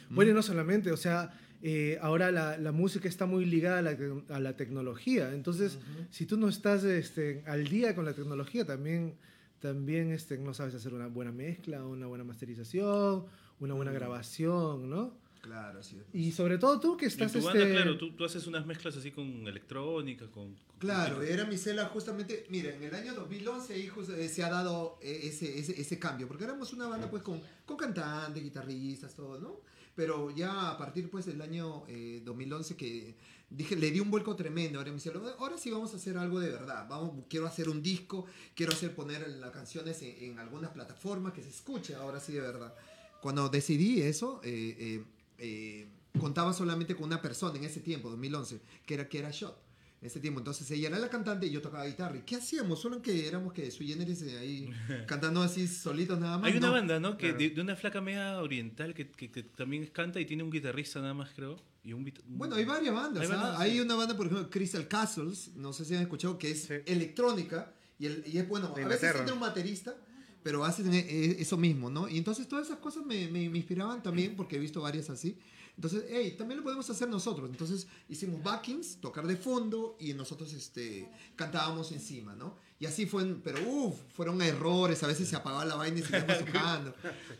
Bueno, y no solamente, o sea, eh, ahora la, la música está muy ligada a la, te- a la tecnología. Entonces, si tú no estás este, al día con la tecnología, también, también este, no sabes hacer una buena mezcla, una buena masterización, una buena grabación, ¿no? Claro, sí. Y sobre todo tú que En estás... tu banda, este, claro, tú, tú haces unas mezclas así con electrónica, con... con- Claro, era mi cela justamente, mira, en el año 2011 ahí jus- eh, se ha dado eh, ese, ese, ese cambio, porque éramos una banda pues con, con cantantes, guitarristas, todo, ¿no? Pero ya a partir pues del año eh, 2011 que dije, le di un vuelco tremendo, ahora me dice, ahora sí vamos a hacer algo de verdad, vamos, quiero hacer un disco, quiero hacer poner las canciones en, en algunas plataformas que se escuche ahora sí de verdad. Cuando decidí eso, eh, eh, eh, contaba solamente con una persona en ese tiempo, 2011, que era, que era Shot en ese tiempo. Entonces ella era la cantante y yo tocaba guitarra. ¿Y qué hacíamos? Solo que éramos que sui generis ahí cantando así solitos nada más. Hay una No. banda, ¿no? Que Claro. de, de una flaca media oriental que, que, que también canta y tiene un guitarrista nada más, creo. Y un, un- Bueno, hay varias bandas. Hay ¿ah? bandas, Hay sí. una banda, por ejemplo, Crystal Castles, no sé si han escuchado, que es Sí. electrónica Y, el- y es bueno, De a veces entra un baterista, pero hacen eh, eso mismo, ¿no? Y entonces todas esas cosas me, me- me inspiraban también porque he visto varias así. Entonces, hey, también lo podemos hacer nosotros. Entonces hicimos backings, tocar de fondo y nosotros este, cantábamos encima, ¿no? Y así fue, pero uff, fueron errores, a veces se apagaba la vaina y seguíamos tocando.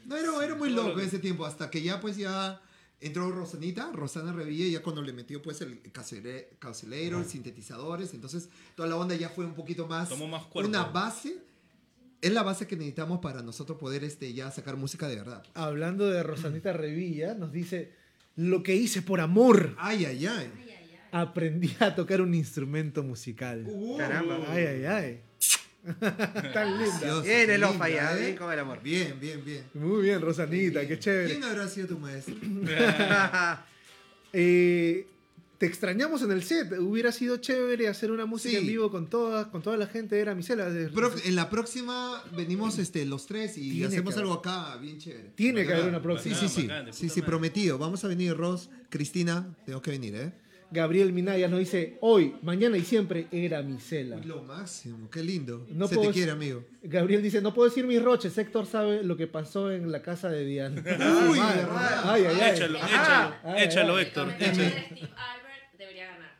No, era, era muy loco ese tiempo, hasta que ya pues ya entró Rosanita, Rosana Revilla, ya cuando le metió pues el cancelator, sintetizadores, entonces toda la onda ya fue un poquito más, Tomó más cuerpo. una base, es la base que necesitamos para nosotros poder este, ya sacar música de verdad. Hablando de Rosanita Revilla, nos dice, lo que hice por amor, Ay, ay, ay. Aprendí a tocar un instrumento musical. Uh, Caramba. Ay, ay, ay. Tan linda. Dios, Bien el ya, ¿eh? bien con el amor. Bien, bien, bien. Muy bien, Rosanita, qué chévere. ¿Quién habrá sido tu maestro? Eh, te extrañamos en el set. Hubiera sido chévere hacer una música Sí. en vivo con toda, con toda la gente. Era Misela. Prof, en la próxima venimos este, los tres y Tiene hacemos algo acá bien chévere. Tiene que haber una próxima. Sí, sí, sí. Bacán, Sí, sí, prometido. Vamos a venir, Ross. Cristina, tengo que venir, ¿eh? Gabriel Minaya nos dice, hoy, mañana y siempre era Misela. Lo máximo, qué lindo. No Se puedo- te quiere, amigo. Gabriel dice, no puedo decir mis roches. Héctor sabe lo que pasó en la casa de Diana. Uy, ay, ay, ay. Échalo, échalo, échalo, Héctor. échalo. de Steve Albert debería ganar.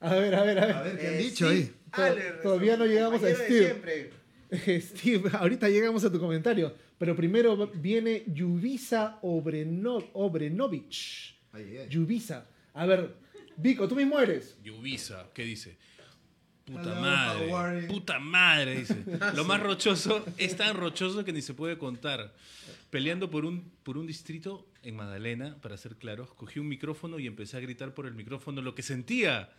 A ver, a ver, a ver. A ver, ¿qué han Eh, dicho ahí? To- Aller, todavía no llegamos a Steve. Steve, ahorita llegamos a tu comentario. Pero primero viene Yubisa Obreno, Obrenovich. Ay, ay. Yubisa. A ver, Vico, tú mismo eres. Yubisa, ¿qué dice? Puta Hello, madre, puta madre, dice. Lo más rochoso es tan rochoso que ni se puede contar. Peleando por un, por un distrito en Magdalena, para ser claros, cogí un micrófono y empecé a gritar por el micrófono lo que sentía.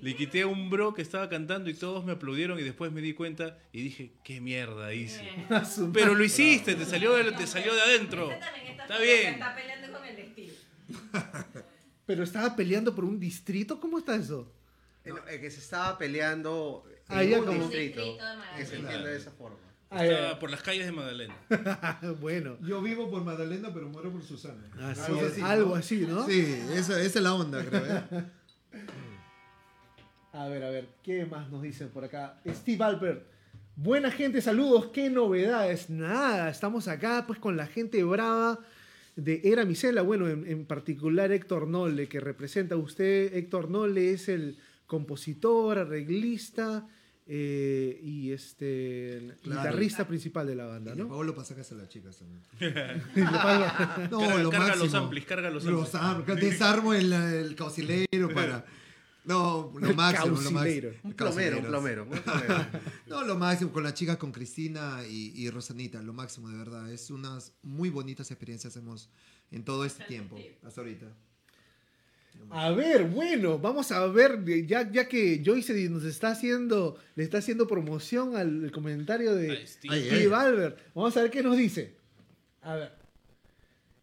Le quité a un bro que estaba cantando y todos me aplaudieron y después me di cuenta y dije, qué mierda hice. Pero lo hiciste, te salió de, te salió de adentro. También está, bien. Está peleando con el de Steve. Pero estaba peleando por un distrito. ¿Cómo está eso? No, que se estaba peleando en Ah, un como- distrito. Que se entiende de esa forma. Ay, Estaba por las calles de Magdalena. ay, bueno. Yo vivo por Magdalena, pero muero por Susana. Así Algo es, así, algo ¿no? así, ¿no? Sí, esa, esa es la onda, creo. ¿eh? A ver, a ver, ¿qué más nos dicen por acá? Steve Albert. Buena gente, saludos, qué novedades. Nada, estamos acá pues con la gente brava de Era Misela. Bueno, en, en particular Héctor Nole, que representa a usted. Héctor Nole es el compositor, arreglista eh, y este Claro. guitarrista principal de la banda, Y ¿no? luego lo pasas a las chicas también. No, Carga- lo carga máximo. los amplis, carga los Los amplis. amplis. Desarmo el, el caucilero para... No, lo El máximo, lo máximo. Un plomero, un plomero. un plomero. No, lo máximo con las chicas, con Cristina y, y Rosanita, lo máximo, de verdad. Es unas muy bonitas experiencias hemos en todo este tiempo, hasta ahorita. A ver, bueno, vamos a ver, ya, ya que Joyce nos está haciendo, le está haciendo promoción al comentario de Ay, Steve. Ay, Steve Albert. Vamos a ver qué nos dice. A ver.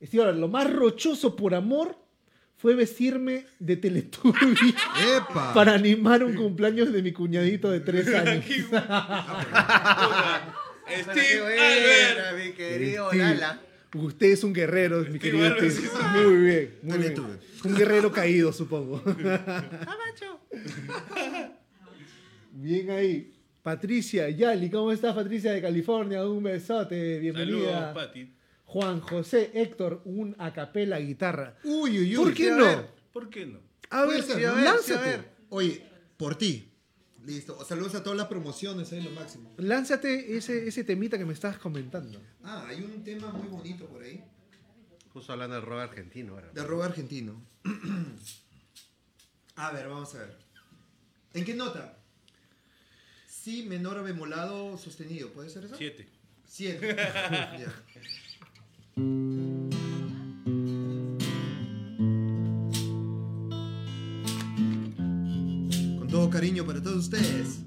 Steve Albert, lo más rochoso por amor fue vestirme de Teletubby ¡Epa! para animar un cumpleaños de mi cuñadito de tres años. Steve Albert. mi querido Steve, Lala. Usted es un guerrero, mi querido Albert, Steve. Muy bien, muy bien. Teletubby. Un guerrero caído, supongo. Bien ahí. Patricia Yali, ¿cómo estás, Patricia de California? Un besote, bienvenida. Saludos, Pati. Juan José Héctor, un acapela guitarra. Uy, uy, uy. ¿Por qué a no? ver. ¿Por qué no? A ver, ser, sí, a ¿no? ver, sí, a lánzate. ver. Oye, por ti. Listo. Saludos a todas las promociones, ahí lo máximo. Lánzate ese, ese temita que me estabas comentando. Ah, hay un tema muy bonito por ahí. Justo hablando del rock argentino ahora. De rock argentino. a ver, vamos a ver. ¿En qué nota? Si menor bemolado sostenido, ¿puede ser eso? Siete. Siete. Ya. Con todo cariño para todos ustedes.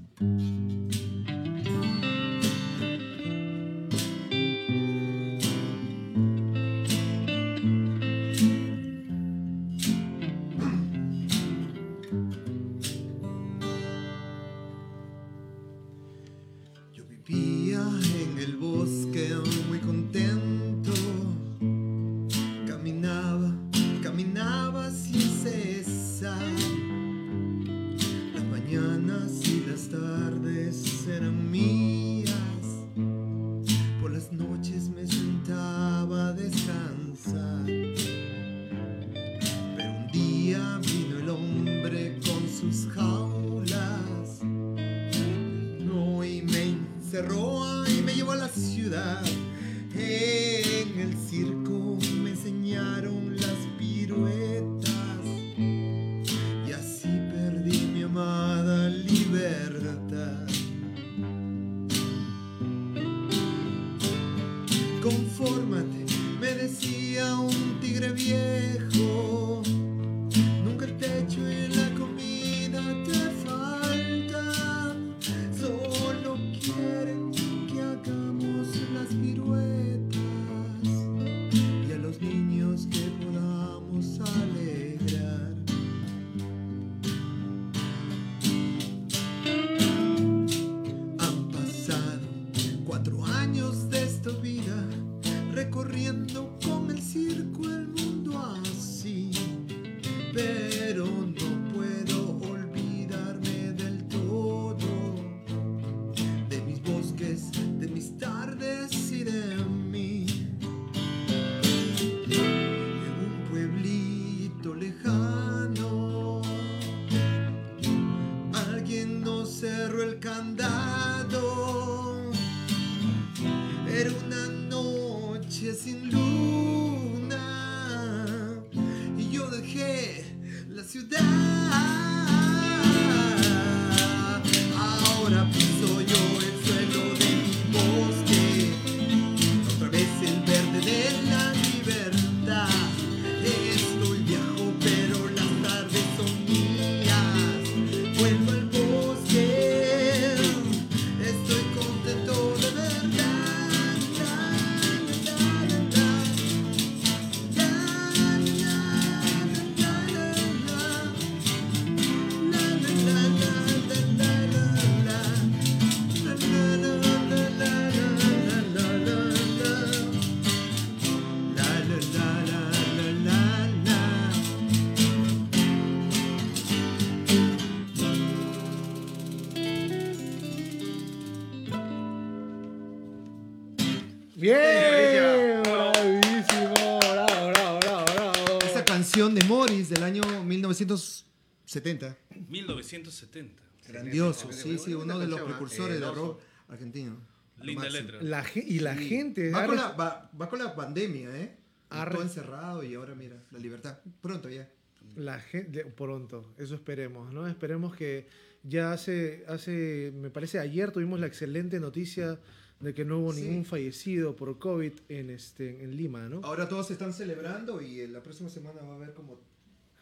1970. 1970. Grandioso, sí, sí, uno de los precursores El del rock argentino. Linda letra. La y la Sí. gente Va con la, va, va con la pandemia, ¿eh? Todo encerrado y ahora mira, la libertad. Pronto ya. La gente, pronto, eso esperemos, ¿no? Esperemos que ya hace, hace, me parece ayer tuvimos la excelente noticia de que no hubo Sí. ningún fallecido por COVID en, este, en Lima, ¿no? Ahora todos se están celebrando y en la próxima semana va a haber como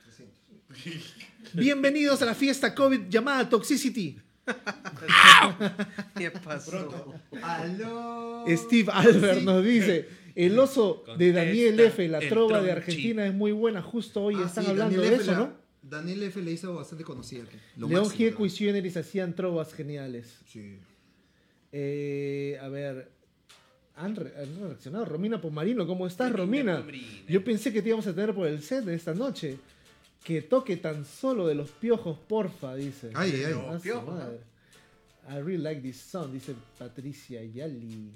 300. Bienvenidos a la fiesta COVID llamada Toxicity. ¿Qué pasó? ¡Aló! Steve Albert nos dice, el oso de Daniel F., la el trova de. Argentina es muy buena, justo hoy Ah, están sí, hablando Daniel de F. eso, la- ¿no? Daniel F. le hizo bastante conocida. lo León máximo, Gieco y ¿no? Ciuneris hacían trovas geniales. Sí. Eh, a ver, han, re- han reaccionado. Romina Pomarino, ¿cómo estás, Romina? Yo pensé que te íbamos a tener por el set de esta noche. Que toque tan solo de los piojos, porfa, dice. Ay, ay. Su Piojos. I really like this song, dice Patricia Yali.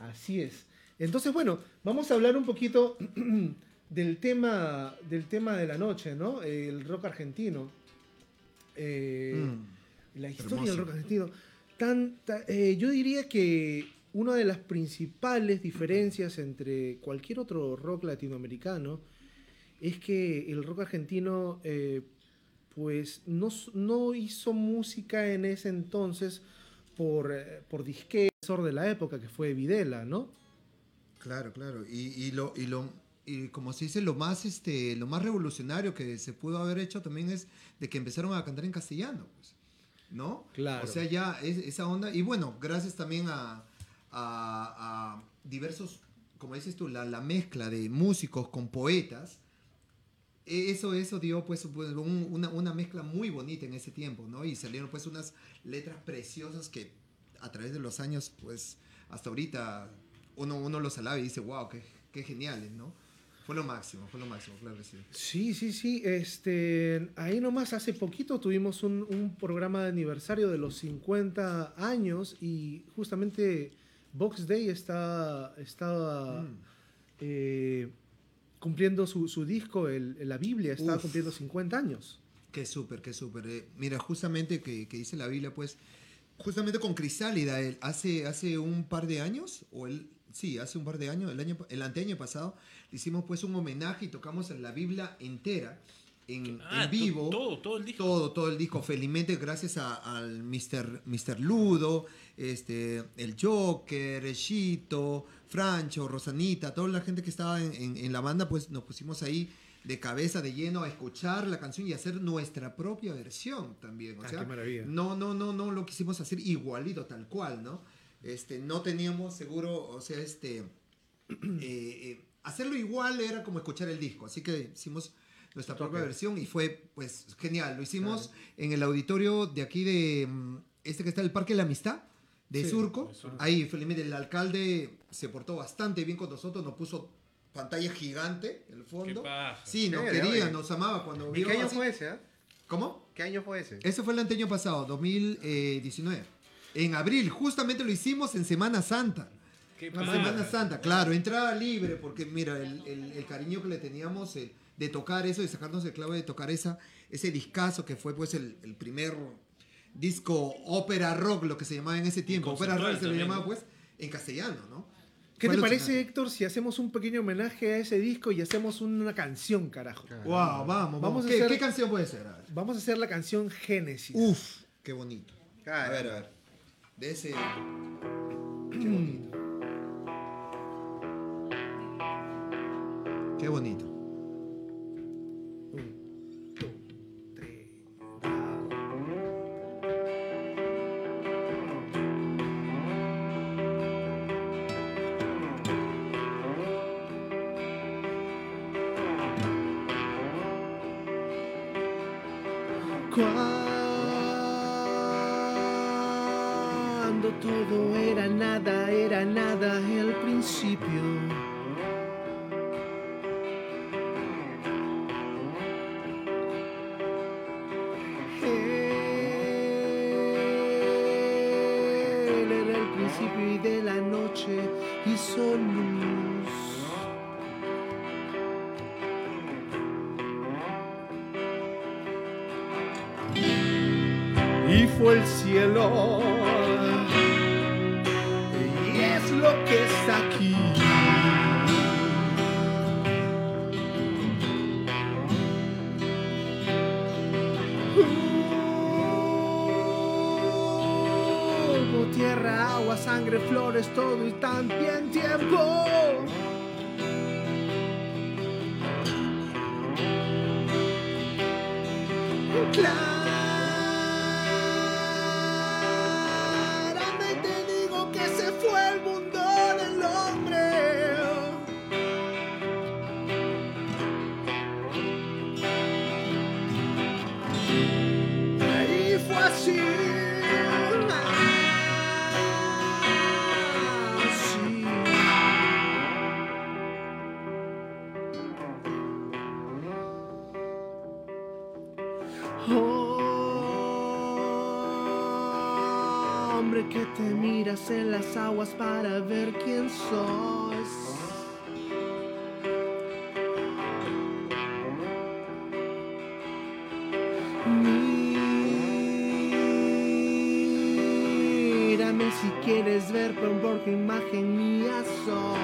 Así es. Entonces, bueno, vamos a hablar un poquito del tema, del tema de la noche, ¿no? El rock argentino. Eh, Mm. la historia del rock argentino. Tan, ta- eh, yo diría que una de las principales diferencias entre cualquier otro rock latinoamericano es que el rock argentino eh, pues no, no hizo música en ese entonces por, eh, por disquesor de la época que fue Videla, ¿no? Claro, claro. Y, y lo, y lo, y como se dice, lo más, este, lo más revolucionario que se pudo haber hecho también es de que empezaron a cantar en castellano, pues. ¿No? Claro. O sea, ya es, esa onda. Y bueno, gracias también a, a- a diversos, como dices tú, la, la mezcla de músicos con poetas. E- Eso, eso dio pues pues, un- una, una mezcla muy bonita en ese tiempo, ¿no? Y salieron pues unas letras preciosas que a través de los años, pues hasta ahorita uno, uno los alaba y dice, wow, qué, qué geniales, ¿no? Fue lo máximo, fue lo máximo, claro que sí. Sí, sí, sí. Este, ahí nomás hace poquito tuvimos un, un programa de aniversario de los 50 años y justamente Box Day está, estaba Mm. eh, cumpliendo su, su disco, el, la Biblia, estaba Uf. cumpliendo 50 años. Qué súper, qué súper. Eh, mira, justamente que, que dice la Biblia, pues, justamente con Crisálida, él, hace, hace un par de años, o él, sí, hace un par de años, el, año, el anteaño pasado, le hicimos pues un homenaje y tocamos la Biblia entera en, Ah, en vivo. to- Todo, todo el disco. Todo, todo el disco. Felizmente, gracias a- al Mr. Mr. Ludo, este, el Joker, el Chito, Francho, Rosanita, toda la gente que estaba en, en- en la banda, pues nos pusimos ahí de cabeza, de lleno, a escuchar la canción y hacer nuestra propia versión también. O Ah, sea, qué maravilla. no, no, no, no lo quisimos hacer igualito, tal cual, ¿no? Este, no teníamos seguro, o sea, este, eh, eh, hacerlo igual era como escuchar el disco, así que hicimos nuestra propia versión y fue, pues, genial. Lo hicimos en el auditorio de aquí de, mm, este que está el Parque de la Amistad, de Sí, Surco. de Surco. Ahí, felizmente, el alcalde se portó bastante bien con nosotros, nos puso pantalla gigante en el fondo. Qué. Sí, nos quería, oye. nos amaba cuando ¿Y vio qué año así- fue ese? ah? ¿Cómo? ¿Qué año fue ese? Ese fue el anteño pasado, 2019. En abril, justamente lo hicimos en Semana Santa. Qué. Semana Santa, claro, entrada libre, porque mira, el, el- el cariño que le teníamos eh, de tocar eso, de sacarnos el clavo de tocar esa, ese discazo que fue pues el, el primer disco ópera rock, lo que se llamaba en ese tiempo. Ópera rock se le también, llamaba pues en castellano, ¿no? ¿Qué te parece. Héctor, si hacemos un pequeño homenaje a ese disco y hacemos una canción, carajo? Ah. Wow, vamos, vamos. Vamos a ¿Qué, hacer- qué canción puede ser? A. Vamos a hacer la canción Génesis. Uf, qué bonito. A Claro. ver, a ver. De ese. Qué bonito. Qué bonito. En las aguas para ver quién sos. Mírame si quieres ver con por qué imagen mía sos.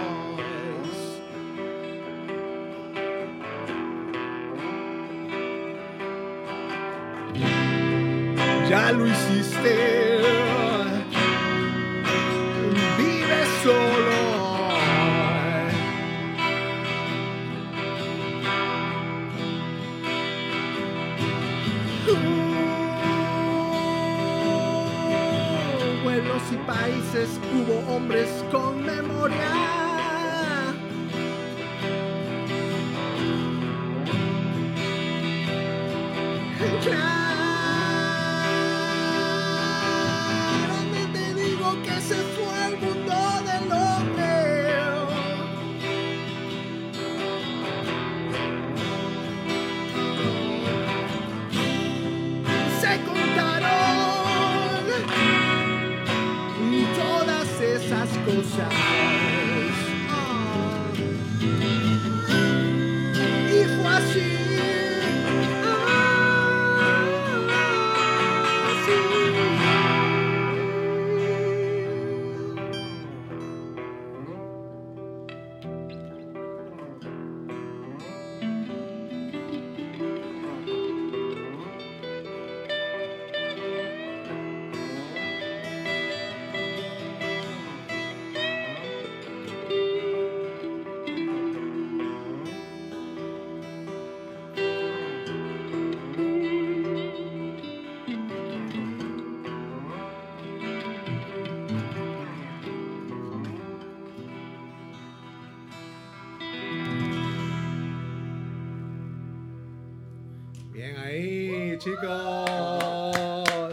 Ya lo hiciste. Hombres chicos.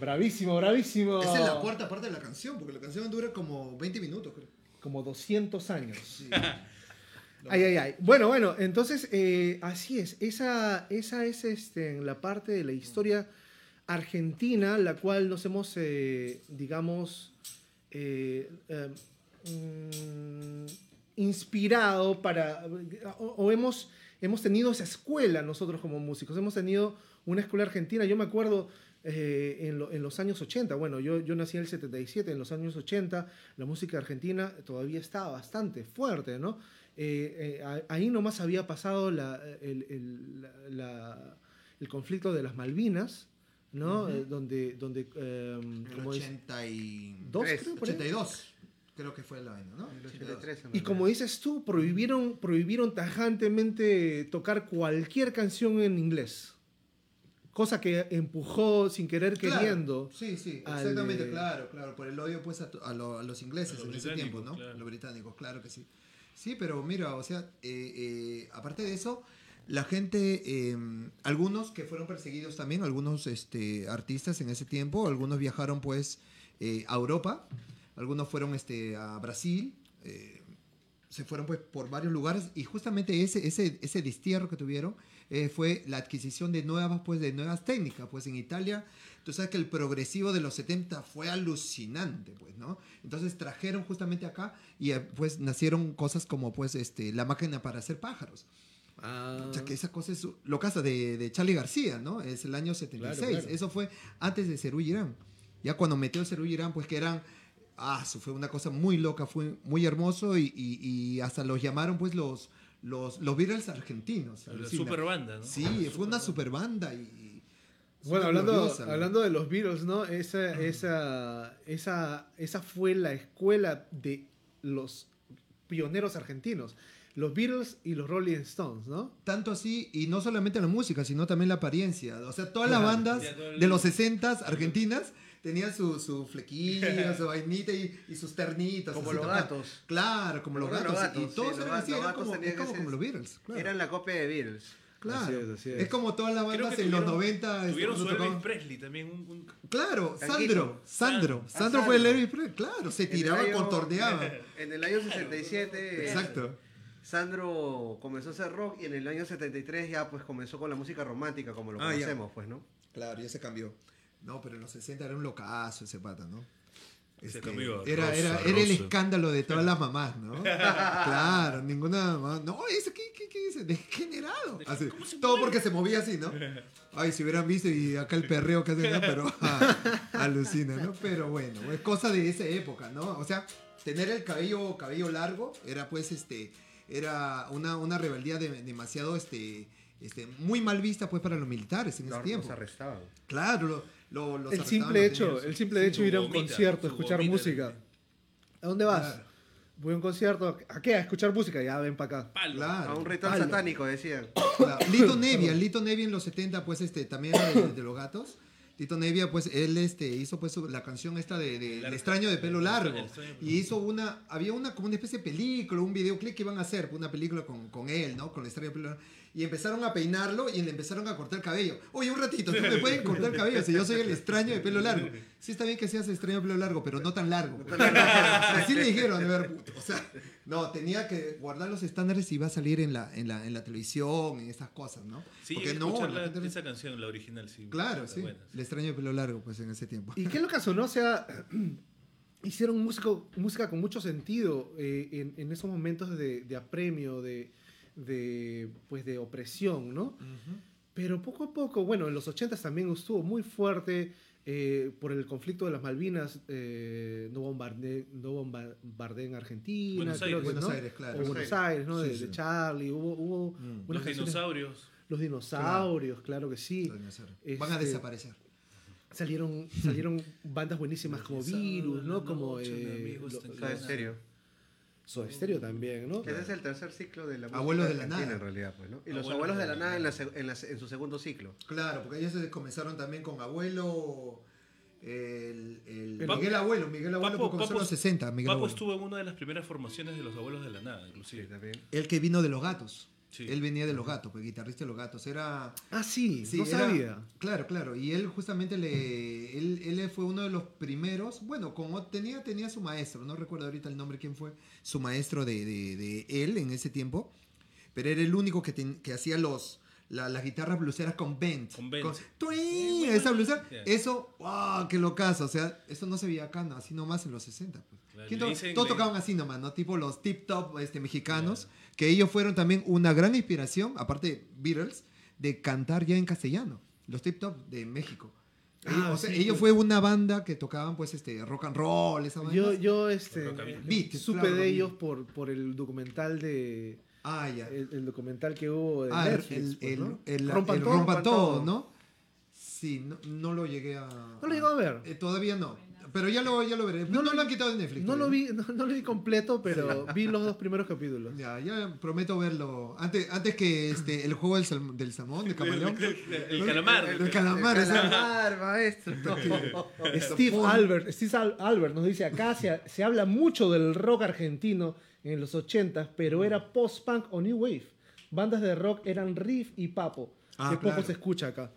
Bravísimo, bravísimo. Esa es la cuarta parte de la canción, porque la canción dura como 20 minutos, creo. Como 200 años. Sí. Ay, ay, ay. Bueno, bueno, entonces eh, así es. Esa, esa es este, la parte de la historia argentina, la cual nos hemos, eh, digamos, eh, eh, mm, inspirado para, o, o hemos, hemos tenido esa escuela nosotros como músicos. Hemos tenido una escuela argentina. Yo me acuerdo eh, en, lo- en los años 80, bueno, yo, yo nací en el 77, en los años 80 la música argentina todavía estaba bastante fuerte, ¿no? Eh, eh, ahí nomás había pasado la- el, el- la- la- el conflicto de las Malvinas, ¿no? Eh, donde, donde eh, En el como es- 82, Tres, creo, por ahí. 82, creo que fue la vaina, ¿no? El 82. 83, en Y como dices tú, prohibieron, prohibieron tajantemente tocar cualquier canción en inglés. Cosa que empujó sin querer Claro, queriendo. Sí, sí, al, exactamente, eh, claro, claro, por el odio pues a, to- a lo- a los ingleses A los en ese tiempo, ¿no? claro. Los británicos, claro que sí. Sí, pero mira, o sea, eh, eh, aparte de eso, la gente, eh, algunos que fueron perseguidos también, algunos este, artistas en ese tiempo, algunos viajaron pues eh, a Europa, algunos fueron este, a Brasil, eh, se fueron pues por varios lugares y justamente ese, ese, ese destierro que tuvieron eh, fue la adquisición de nuevas pues de nuevas técnicas pues en Italia. Tú sabes que el progresivo de los 70 fue alucinante pues no entonces trajeron justamente acá y eh, pues nacieron cosas como pues este la máquina para hacer pájaros. Ah, o sea que esa cosa es lo casa de, de Charlie García no es el año 76 Claro, claro. eso fue antes de Cerú Girán. Ya cuando metió Cerú Girán pues que eran ah, eso fue una cosa muy loca, fue muy hermoso y, y- y hasta los llamaron pues los, los, los Beatles argentinos. La alucina. super banda, ¿no? Sí, fue una super banda y... Bueno, hablando, gloriosa, ¿no? hablando de los Beatles, ¿no? Esa, esa, esa, esa fue la escuela de los pioneros argentinos. Los Beatles y los Rolling Stones, ¿no? Tanto así, y no solamente la música, sino también la apariencia. O sea, todas las bandas Ya, todo el- de los 60 argentinas tenían su, su flequilla, su vainita y, y sus ternitas. Como los gatos. Claro, como los gatos. los gatos, y todos sí, los eran así, como, es como, los Beatles. Claro. Eran la copia de Beatles. Claro. Así es, así es. Es como todas las bandas en los tuvieron- 90. este, Tuvieron su cuando Elvis Presley también. Un, un- Claro, Tanguito. Sandro, Sandro. Ah, Sandro fue el Sandro. Elvis Presley. Claro, se tiraba, año- contorneaba. En el año 67. Exacto. Sandro comenzó a hacer rock y en el año 73 ya pues comenzó con la música romántica como lo Ah, ya. conocemos, pues, ¿no? Claro, ya se cambió. No, pero en los 60 era un locazo ese pata, ¿no? Este, era, Rosa, era, era el escándalo de todas las mamás, ¿no? claro, ninguna mamá. No, ese qué, qué, qué dice, degenerado. Así, todo porque se movía así, ¿no? Ay, si hubieran visto y acá el perreo que hacen, ¿no? pero ah, alucina, ¿no? Pero bueno, es cosa de esa época, ¿no? O sea, tener el cabello, cabello largo era pues este, era una, una rebeldía de- demasiado, este, este, muy mal vista pues para los militares en ese tiempo. los arrestaban. Claro, lo, lo- los El simple los hecho, el simple hecho de ir a un gomita, concierto, escuchar música. ¿A dónde vas? Claro. Voy a un concierto. ¿A qué? A escuchar música. Ya ven para acá. Palo. Claro. A un ritual Palo. satánico, decían. Claro. Lito Nevia, Lito Nevia en los 70, pues este, también era de, de los gatos. Lito Nevia, pues él este, hizo pues la canción esta de, de- El extraño de pelo largo. El Y hizo una, había una como una especie de película, un videoclip que iban a hacer, una película con, con él, ¿no? Con el extraño de pelo largo. Y empezaron a peinarlo y le empezaron a cortar el cabello. Oye, un ratito, ¿tú me pueden cortar el cabello? Si yo soy el extraño de pelo largo. Sí está bien que seas extraño de pelo largo, pero no tan largo. Así le dijeron, de ver, puto. O sea, no, tenía que guardar los estándares y iba a salir en la, en la, en la televisión, en esas cosas, ¿no? Sí, Porque no, escuchar la la- gente no- esa canción, la original, sí. Claro, sí. buena, El extraño de pelo largo, pues en ese tiempo. ¿Y qué es lo caso, no? O sea, hicieron músico- música con mucho sentido eh, en, en esos momentos de, de apremio, de, de, pues de opresión, ¿no? Pero poco a poco, bueno, en los 80 también estuvo muy fuerte eh, por el conflicto de las Malvinas, eh, no, bombardé, no bombardeen Argentina, Buenos creo Aires. que, Buenos ¿no? Aires, claro. O Buenos Aires, ¿no? Sí, de, sí. de Charlie, hubo, hubo Mm. unas Los canciones- dinosaurios. Los dinosaurios, claro que sí. Van a Este, desaparecer. Salieron, salieron bandas buenísimas como Virus, ¿no? Como eh, lo- Soda Stereo. Soda Stereo también, ¿no? Ese es el tercer ciclo de la música Abuelos de la argentina, nada. en realidad, pues, ¿no? Y los Abuelos de de la nada en, la nada. seg- en, la- en su segundo ciclo. Claro, porque ellos comenzaron también con Abuelo. El, el Papo- Miguel Abuelo, Miguel Abuelo Papo- comenzó en Papo- los 60. Miguel Papo Abuelo. estuvo en una de las primeras formaciones de los abuelos de la nada, Sí, inclusive. también. El que vino de los gatos. Sí. Él venía de Los Gatos, pues guitarrista de Los Gatos. Era... Ah, sí, Sí, no era- sabía. Claro, claro. Y él justamente le, él, él fue uno de los primeros. Bueno, como tenía, tenía su maestro, no recuerdo ahorita el nombre quién fue su maestro de, de- de él en ese tiempo. Pero era el único que, ten- que hacía los la- las guitarras bluseras con bend. Con bend. ¡tuing! esa blusera. Yeah. Eso, wow, qué locazo. O sea, eso no se veía acá, no, así nomás en los 60. Pues. Claro, ¿Quién le to- todos le- tocaban así nomás, ¿no? Tipo los tip top este, mexicanos, que ellos fueron también una gran inspiración, aparte de Beatles, de cantar ya en castellano. Los tip top de México. Ah, Ellos, o sea, sí, ellos pues. fue una banda que tocaban pues este rock and roll, esa Yo, vaina. yo este, eh, Beat, supe claro, de ellos por, por el documental de Ah, ya. el, el documental que hubo de Ah, el, Netflix, el, pues, el- ¿no? el- Rompan el todo. Rompan. ¿no? Sí, no, no lo llegué a... No lo llegó a ver. Eh, todavía no. Pero ya lo, ya lo veré. No, No lo han quitado de Netflix. No lo vi, no, no lo vi completo, pero vi los dos primeros capítulos. Ya, ya prometo verlo. Antes, antes que este, el juego del, salm- del salmón, de camaleón. El calamar. El calamar. ese- Calamar, maestro. Steve Albert, Steve Al- Albert nos dice acá se, se habla mucho del rock argentino en los 80s, pero era post-punk o new wave. Bandas de rock eran Riff y Papo, Ah, que poco se escucha acá.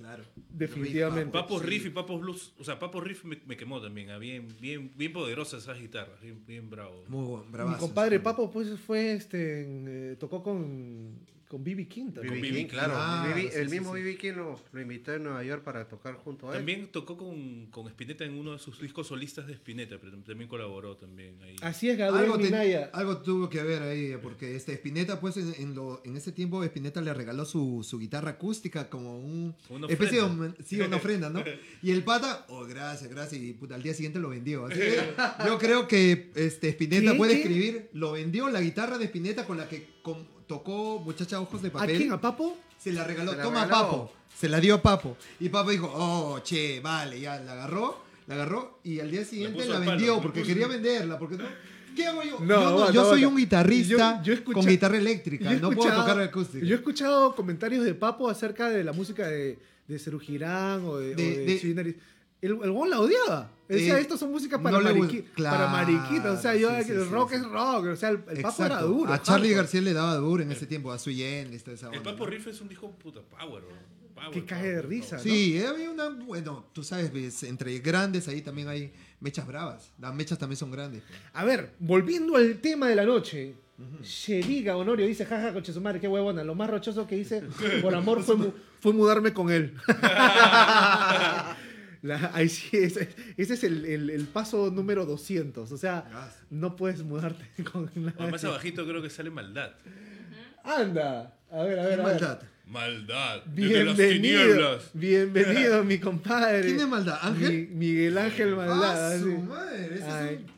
Claro. Definitivamente. Papos Riff y Papos Blues. O sea, Papos Riff me, me quemó también. ah, Bien, bien, bien poderosas esas guitarras. Bien, bien bravo. Muy bueno, Mi bravazo. compadre Papo pues fue este eh, tocó con con BB King también. B.B. B.B. King, claro. Sí, el sí, mismo sí. B.B. King lo, lo invitó en Nueva York para tocar junto a él. También tocó con, con Spinetta en uno de sus discos solistas de Spinetta, pero también colaboró también ahí. Así es Gabriel Algo, Minaya. algo tuvo que ver ahí, porque este Spinetta, pues en, en lo, en ese tiempo Spinetta le regaló su, su guitarra acústica como un Una especie de sí, una ofrenda, ¿no? Y el pata, oh, gracias, gracias, y puta, al día siguiente lo vendió. Así que yo creo que este Spinetta ¿Qué? puede escribir, lo vendió la guitarra de Spinetta con la que com- tocó Muchacha Ojos de ¿A Papel. quién? ¿A Papo? Se la regaló, Se la toma regaló. Papo. Se la dio a Papo. Y Papo dijo, oh, che, vale, ya, la agarró, la agarró y al día siguiente la palo, vendió porque puso- quería venderla. Porque no, ¿Qué hago yo? No, yo, no, aguanta, yo soy un guitarrista Yo- yo escucha- con guitarra eléctrica, no puedo tocar acústica. Yo he escuchado comentarios de Papo acerca de la música de, de o de, De- o de de- Chinaris. El, el la odiaba. Decía, Eh, esto son música para, no mariqui- claro, para mariquitas. O sea, yo, sí, sí, el rock sí. es rock. O sea, el, el Papo era duro. A Charlie hardcore. García le daba duro en ese tiempo, a Sui Generis, toda esa El onda, Papo. Riff es un disco puta power, bro. Power, Que cae de risa. Sí, había una, bueno, tú sabes, ves, entre grandes ahí también hay mechas bravas. Las mechas también son grandes. pues. A ver, volviendo al tema de la noche. Sheriga Honorio dice, jaja, coche su madre, qué huevona. Lo más rochoso que hice por amor fue, mu- fue mudarme con él. La- ahí sí, ese, ese es el, el- el paso número 200. O sea, Ah, no puedes mudarte con O más abajito creo que sale maldad. Anda. A ver, a ver, ¿Qué a ver. maldad? Maldad. Desde las Bienvenido. tinieblas. Bienvenido, mi compadre. ¿Quién es maldad? ¿Ángel? Mi- Miguel Ángel Maldad. Ah, su madre, ese es Ay, un-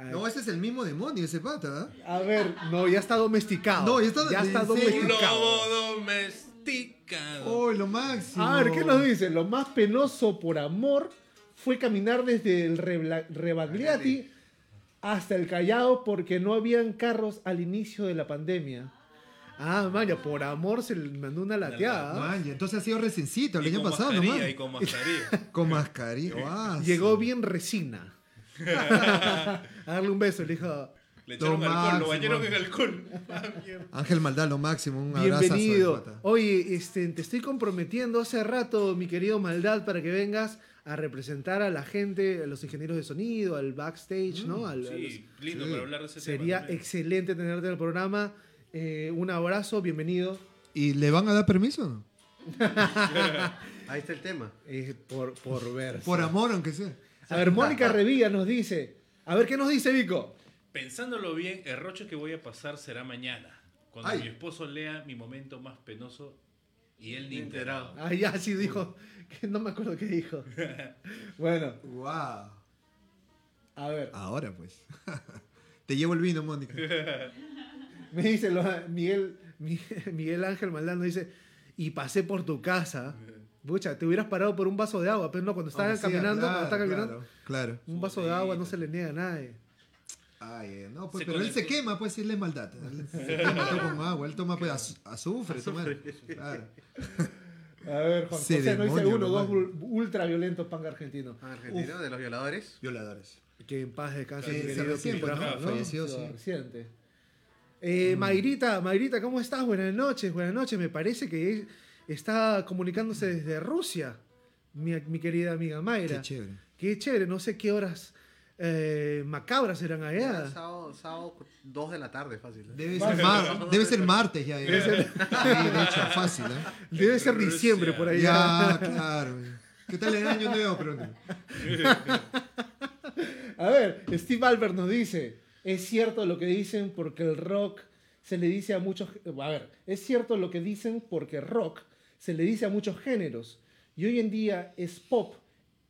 ay. No, ese es el mismo demonio, ese pata. ¿eh? A ver, no, ya está domesticado. No, ya está- ya está ¿en serio? Un domesticado. lobo domesticado. Oh, lo máximo. A ver, ¿qué nos dice? Lo más penoso por amor fue caminar desde el Rebla- Rebagliati hasta el Callao porque no habían carros al inicio de la pandemia. Ah, vaya, por amor se le mandó una lateada. ¿ah? Man, ya, entonces ha sido recincito el Y año con pasado mascarilla, nomás. Y con mascarilla. Con mascarilla. Llegó sí. bien resina. a darle un beso, le dijo, Le echaron Lo alcohol, máximo. lo bañaron en alcohol. Ah. Ángel Maldad, lo máximo. Un abrazo. bienvenido. Oye, este, te estoy comprometiendo hace rato, mi querido Maldad, para que vengas a representar a la gente, a los ingenieros de sonido, al backstage, ¿no? Al- los- Sí, lindo Sí. para hablar de ese Sería tema. también. excelente tenerte en el programa. Eh, un abrazo, bienvenido. ¿Y le van a dar permiso no? Ahí está el tema. eh, por, por ver. Por amor, aunque sea. A ver, Mónica Revilla nos dice. A ver, ¿qué nos dice Vico? Pensándolo bien, el roche que voy a pasar será mañana. Cuando Ay. mi esposo lea mi momento más penoso y él ni enterado. Ah, ya, sí dijo. Que no me acuerdo qué dijo. Bueno, Wow. a ver. Ahora pues. Te llevo el vino, Mónica. Me dice lo- Miguel, Mi- Miguel Ángel Maldano dice, y pasé por tu casa. Pucha, te hubieras parado por un vaso de agua, pero no, cuando estaban Aunque sea, caminando, claro, cuando estaban caminando, Claro. claro. un vaso de agua no se le niega a nadie. Ay, eh, no, pues, Se pero él se quema, pues, si él es maldad. Él se quema todo con agua. Él toma, pues, az- azufre. toma- claro. A ver, Juan José nos dice demonio, uno, dos ultra violentos panga argentino. Argentino, de los violadores. Violadores. Que en paz descanse, Sí, mi se querido pues, ¿no? Rafa, Falleció, sí. Reciente. Eh, Mayrita, Mayrita, ¿cómo estás? Buenas noches, buenas noches. Me parece que está comunicándose desde Rusia, mi, mi querida amiga Mayra. Qué chévere. Qué chévere, no sé qué horas eh, macabras eran allá. Sábado, sábado, 2 de la tarde, fácil. ¿eh? Debe ser, mar- debe ser martes ya. ya. Sí, de hecho, fácil, ¿eh? Debe ser Rusia. diciembre por allá. Ya, claro. ¿Qué tal el año nuevo, pronto? A ver, Steve Albert nos dice, es cierto lo que dicen porque el rock se le dice a muchos... A ver, es cierto lo que dicen porque rock se le dice a muchos géneros y hoy en día es pop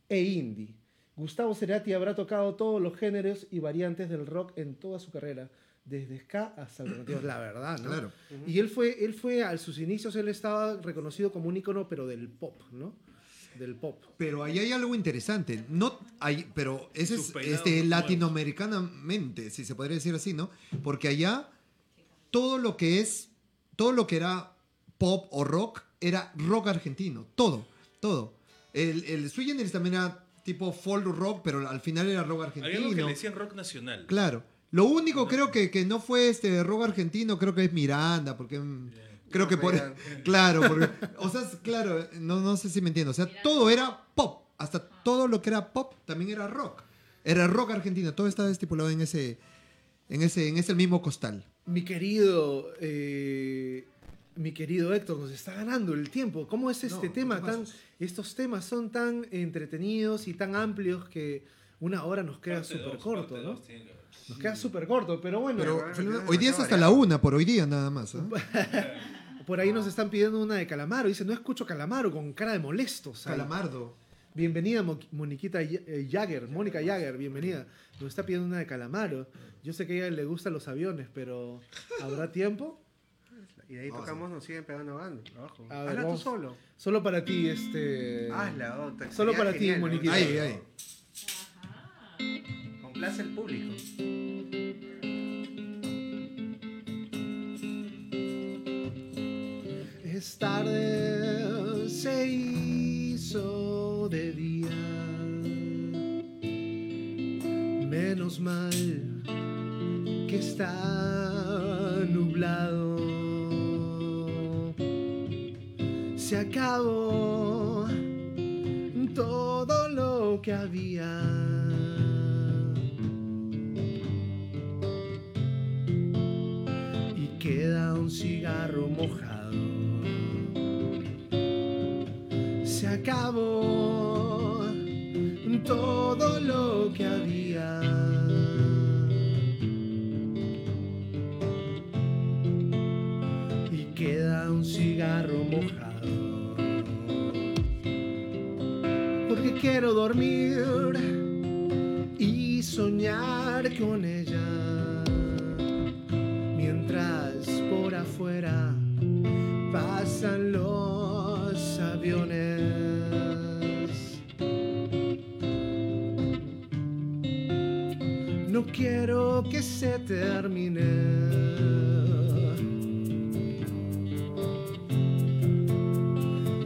e indie. Gustavo Cerati habrá tocado todos los géneros y variantes del rock en toda su carrera, desde ska hasta alternativos, la verdad, ¿no? Claro. Y él fue, él fue, a sus inicios, él estaba reconocido como un ícono, pero del pop, ¿no? Del pop. Pero ahí hay algo interesante. No hay, pero ese es este, latinoamericanamente, si se podría decir así, ¿no? Porque allá todo lo que es, todo lo que era pop o rock era rock argentino. Todo, todo. El, el Sui Generis también era tipo folk rock, pero al final era rock Había algo que argentino. le decían rock nacional. Claro. Lo único creo que, que no fue este rock argentino, creo que es Miranda, porque mm, creo que por Miranda. claro, porque o sea, es- claro, no, no sé si me entiendo, o sea, todo era pop, hasta todo lo que era pop también era rock. Era rock argentino, todo estaba estipulado en ese en ese en ese mismo costal. Mi querido, eh, mi querido Héctor, nos está ganando el tiempo. ¿Cómo es este No, tema ¿qué tan, estos temas son tan entretenidos y tan amplios que una hora nos queda súper corto, ¿no? dos haber. Nos queda súper corto, pero bueno, Pero hoy día es hasta la una, por hoy día nada más. ¿ah? por ahí nos están pidiendo una de Calamaro. Dice, no escucho Calamaro con cara de molestos. ahí. Calamardo. Bienvenida, Mo- Moniquita eh, Jagger, Mónica Jagger, bienvenida. Nos está pidiendo una de Calamaro. Yo sé que a ella le gustan los aviones, pero ¿habrá tiempo? Y de ahí Vamos tocamos, nos siguen pegando abajo. abajo. A ver, Hazla tú vamos. solo. Solo para ti, este... Hazla, oh, te- Solo para ti. Moniquita. Ahí, ahí. Complace el público. Es tarde, se hizo de día. Menos mal que está nublado. Se acabó todo lo que había. Y queda un cigarro mojado. Se acabó todo lo que había. Quiero dormir y soñar con ella. Mientras por afuera pasan los aviones. No quiero que se termine.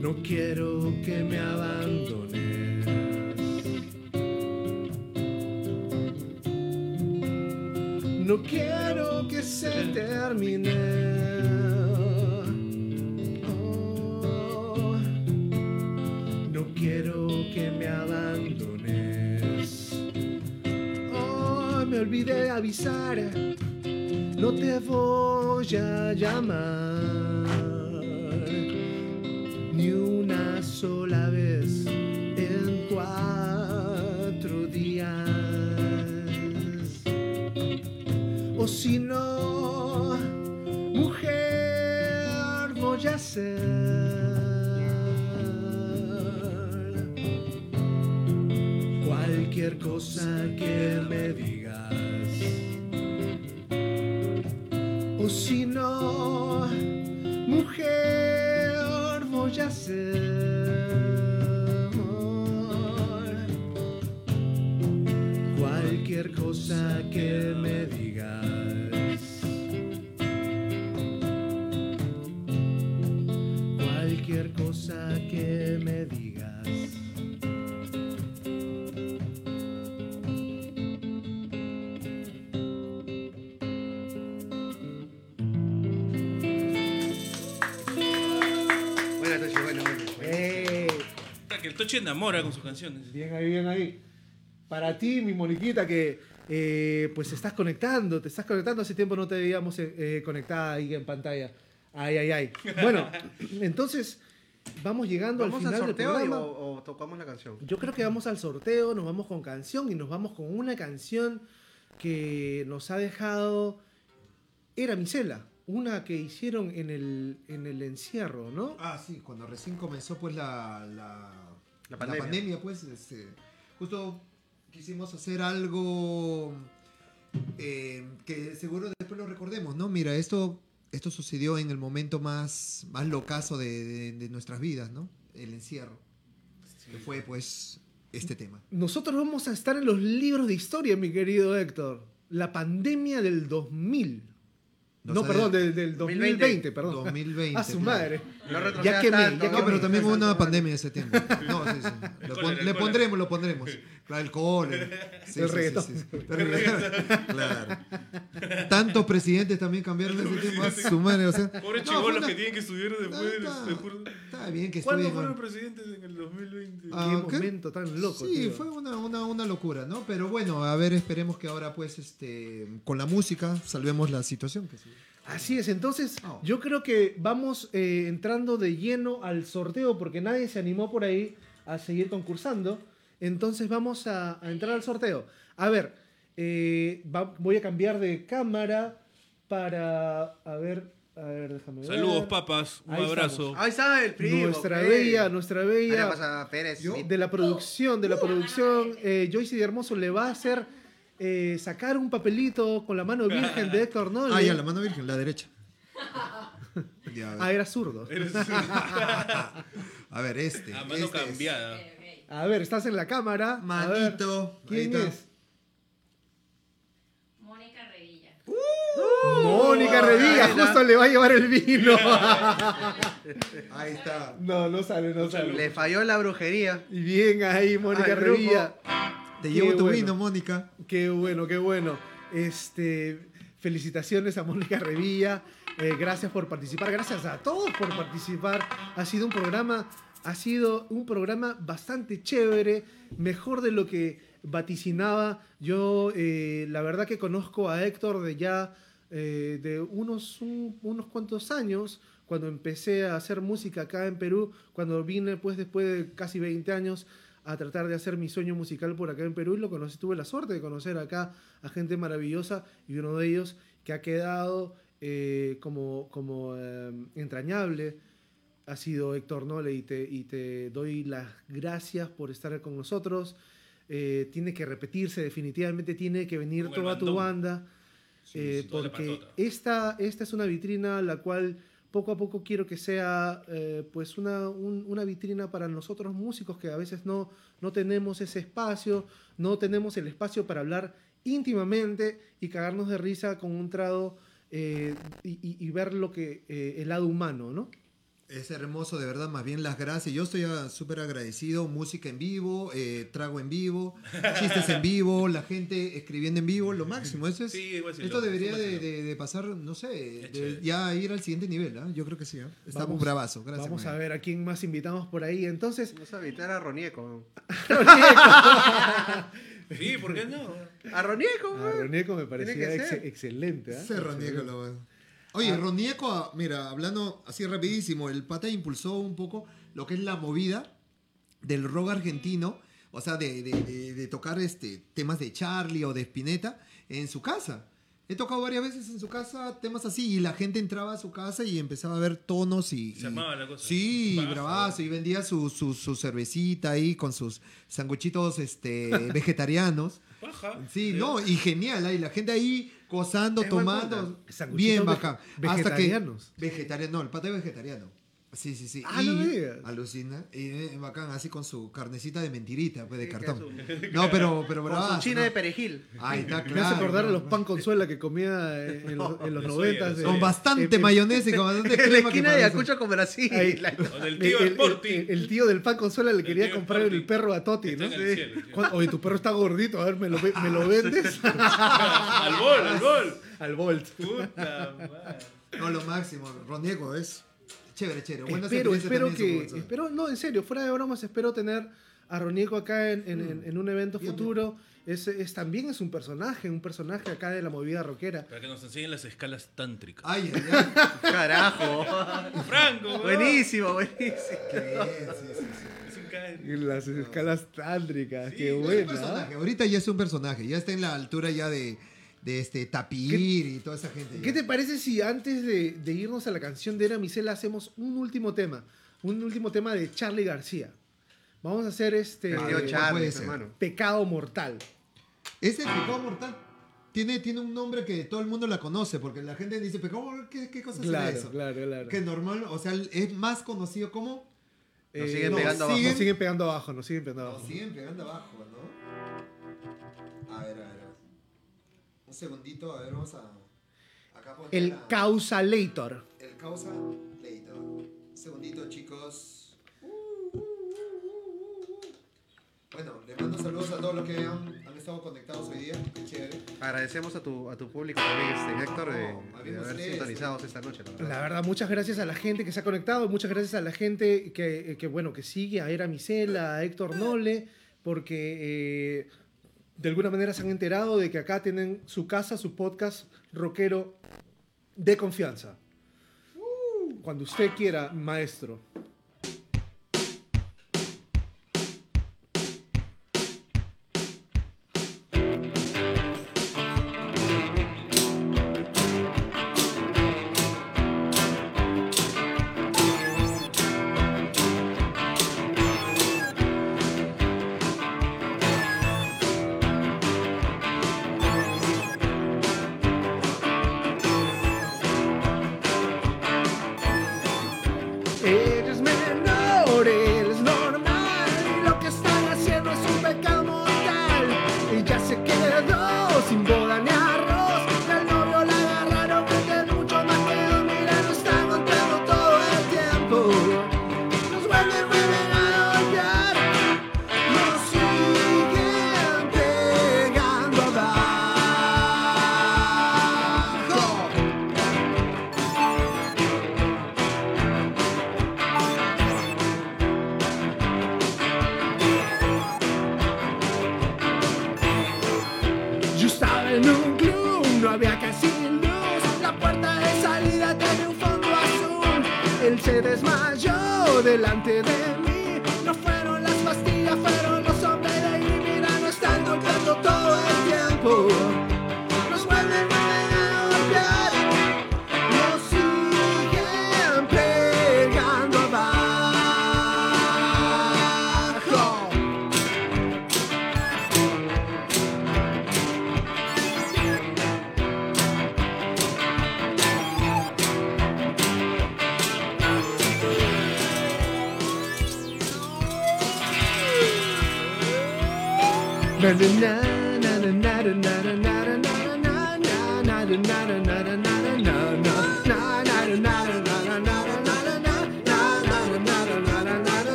No quiero que me abandones. Quiero que se termine. Oh, no quiero que me abandones. Oh, me olvidé de avisar. No te voy a llamar voy Enamora con sus canciones. Bien ahí, bien ahí. Para ti, mi Moniquita, que eh, pues estás conectando, te estás conectando. Hace tiempo no te veíamos eh, eh, conectada ahí en pantalla. Ay, ay, ay. Bueno, entonces vamos llegando ¿Vamos al al final del sorteo y- programa. o, o tocamos la canción? Yo creo que vamos al sorteo, nos vamos con canción y nos vamos con una canción que nos ha dejado. Era Misela, una que hicieron en el, en el encierro, ¿no? Ah, sí, cuando recién comenzó pues la, la, La la pandemia. pandemia. pues, este, justo quisimos hacer algo eh, que seguro después lo recordemos, ¿no? Mira, esto, esto sucedió en el momento más, más locazo de, de- de nuestras vidas, ¿no? El encierro, que fue pues este tema. Nosotros vamos a estar en los libros de historia, mi querido Héctor. La pandemia del 2000. No No, perdón, del, del 2020, 2020, perdón. 2020. A su claro. madre. No Ya quemé, tanto, ya No, pero también hubo una pandemia ese tiempo. No, sí, sí. Lo pon- le pondremos, lo pondremos. Claro, el. Sí, El sí, Claro. Tantos presidentes también cambiaron ese tiempo. A su madre, o sea. Pobres no, chibolos una- que tienen que estudiar después. Está- después- Está bien que ¿Cuándo estudien, fueron presidentes en el 2020? Ah, Qué ¿qué? momento tan loco. Sí, tío. fue una, una, una locura, ¿no? Pero bueno, a ver, esperemos que ahora, pues, este, con la música salvemos la situación. Que sí. Así es, entonces Oh. yo creo que vamos eh, entrando de lleno al sorteo porque nadie se animó por ahí a seguir concursando. Entonces vamos a, a entrar al sorteo. A ver, eh, va- voy a cambiar de cámara para... A ver, a ver, déjame ver. Saludos, papas. Un Ahí abrazo. Ahí está el primo. Nuestra bella, nuestra bella pasa Pérez. de la producción, de la producción, eh, Joyce de Hermoso le va a hacer eh, sacar un papelito con la mano virgen de Héctor Nolle. Ah, ya, la mano virgen, la derecha. Ya, ver. Ah, era zurdo. A ver, este. A mano este es- cambiada. A ver, estás en la cámara. Ver, Manito. ahí ¿Quién es? Mónica Revilla. Mónica Revilla, ahí está. justo le va a llevar el vino. Ahí está. no, no sale, no sale. Le falló la brujería. Y bien ahí, Mónica. Revilla. Te Qué llevo tu bueno. vino, Mónica. Qué bueno, qué bueno. Este, felicitaciones a Mónica Revilla. Eh, gracias por participar. Gracias a todos por participar. Ha sido un programa, ha sido un programa bastante chévere, mejor de lo que vaticinaba. Yo, eh, la verdad que conozco a Héctor de ya eh, de unos, un- unos cuantos años, cuando empecé a hacer música acá en Perú, cuando vine pues después de casi 20 años a tratar de hacer mi sueño musical por acá en Perú y lo conocí, tuve la suerte de conocer acá a gente maravillosa y uno de ellos que ha quedado eh, como, como eh, entrañable ha sido Héctor Nole y te, y te doy las gracias por estar con nosotros. Eh, tiene que repetirse, definitivamente tiene que venir toda tu bandón. banda. Sí, eh, sí, porque esta, esta es una vitrina la cual poco a poco quiero que sea eh, pues una, un- una vitrina para nosotros músicos que a veces no, no tenemos ese espacio, no tenemos el espacio para hablar íntimamente y cagarnos de risa con un trago eh, y ver lo que eh, el lado humano, ¿no? Es hermoso, de verdad, más bien las gracias. Yo estoy ah, súper agradecido. Música en vivo, eh, trago en vivo, chistes en vivo, la gente escribiendo en vivo, lo máximo. Eso es, Sí, igual sí, esto loco, debería de, vacilón. de- de pasar, no sé, de ya ir al siguiente nivel. ¿ah? Yo creo que sí. ¿ah? Estamos Vamos- bravazos. Gracias. Vamos a ver a quién más invitamos por ahí. Entonces, No sabía, era Ronieco. Sí, ¿por qué no? A Ronieco, a. Ronieco me parecía ex- ser. excelente. ¿ah? Ese Ronieco lo- Oye, Ronieco, ah, mira, hablando así rapidísimo, el pata impulsó un poco lo que es la movida del rock argentino, o sea, de, de- de- de tocar este, temas de Charlie o de Spinetta en su casa. He tocado varias veces en su casa temas así y la gente entraba a su casa y empezaba a ver tonos y... Se y- armaba la cosa. Sí, bravazo, y vendía su, su, su cervecita ahí con sus sanguchitos este, vegetarianos. Baja. Sí, no, y genial, ahí la gente ahí gozando, tomando. Bien bacán. Hasta que vegetarianos. vegetariano, no, el pata es vegetariano. Sí, sí, sí. Ah, y no me digas. alucina. Y eh, bacán, así con su carnecita de mentirita, pues de Sí, cartón. No, pero, pero Con bravazo, su china ¿no? de perejil. Ahí está, claro. Me hace acordar a no, los pan consuela que comía en, los, en los de- Con bastante en- mayonesa y con bastante En la crema. que esquina de parece- Ayacucho con Brasil. Ahí. O del El, tío el- Sporting. el- el tío del pan consuela le quería comprar el perro a Toti, ¿no? cielo. Cuando- Oye, tu perro está gordito, a ver, ¿me lo, ve- me lo vendes? al gol, al gol. Al Volt. Puta madre. No, lo máximo. Roniego es chévere, chévere. Buenas espero, espero que, espero, no, en serio, fuera de bromas, espero tener a Ronico acá en, en- en- en un evento Bien, futuro. Es, es- también es un personaje, un personaje acá de la movida rockera. Para que nos enseñen las escalas tántricas. Ay, ay, ay. Carajo. Franco, buenísimo, buenísimo. Qué bien, sí, sí, sí. Es un Las escalas tántricas, Sí, qué buena. personaje, ahorita ya es un personaje, ya está en la altura ya de, de este Tapir y toda esa gente. ¿Qué ya. te parece si antes de, de irnos a la canción de Era Misela hacemos un último tema? Un último tema de Charlie García. Vamos a hacer este ¿cuál Charlie, puede ser? hermano. Pecado Mortal. Es el pecado mortal. Tiene, tiene un nombre que todo el mundo la conoce, porque la gente dice, pecado mortal, ¿qué, qué cosa será Claro, eso? claro, claro. Que normal, o sea, es más conocido como... Nos Eh, siguen no, pegando abajo. siguen- Nos siguen pegando abajo, nos siguen pegando Nos abajo. siguen pegando abajo, ¿no? A ver, a ver. Un segundito, a ver, vamos a... Acá poner El la- Causalator. El causa later. Un segundito, chicos. Bueno, le mando saludos a todos los que han, han estado conectados hoy día. Qué chévere. Agradecemos a tu, a tu público también, este, Héctor, de, No, haber sintonizados esta noche. La verdad. La verdad, muchas gracias a la gente que se ha conectado, muchas gracias a la gente que, que, bueno, que sigue a Era Misela, a Héctor Nole, porque eh, de alguna manera se han enterado de que acá tienen su casa, su podcast rockero de confianza. Cuando usted quiera, maestro.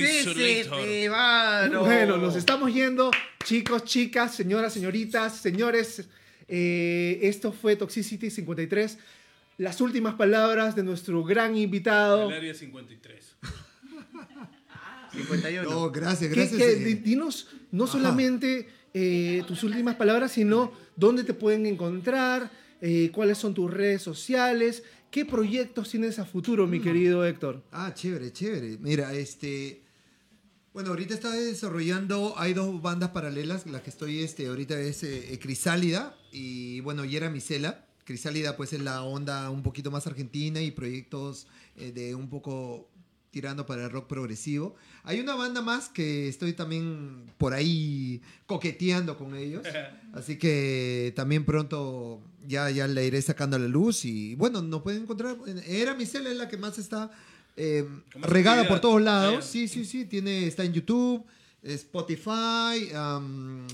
Toxicity. mano. Bueno, nos estamos yendo, chicos, chicas, señoras, señoritas, señores. Eh, esto fue Toxicity 53. Las últimas palabras de nuestro gran invitado. El área 53. 51. No, gracias, ¿Qué- gracias. qué- eh, di- dinos no Ajá. solamente eh, tus últimas palabras, sino dónde te pueden encontrar, eh, cuáles son tus redes sociales, qué proyectos tienes a futuro, Mm. mi querido Héctor. Ah, chévere, chévere. Mira, este. Bueno, ahorita está desarrollando, hay dos bandas paralelas, las que estoy este, ahorita es eh, Crisálida y bueno, Yera Micela. Crisálida pues es la onda un poquito más argentina y proyectos eh, de un poco tirando para el rock progresivo. Hay una banda más que estoy también por ahí coqueteando con ellos, así que también pronto ya, ya la iré sacando a la luz y bueno, nos pueden encontrar, Era Micela es la que más está eh, más regada por todos lados. Sí, sí, sí. Tiene, está en YouTube, Spotify, um,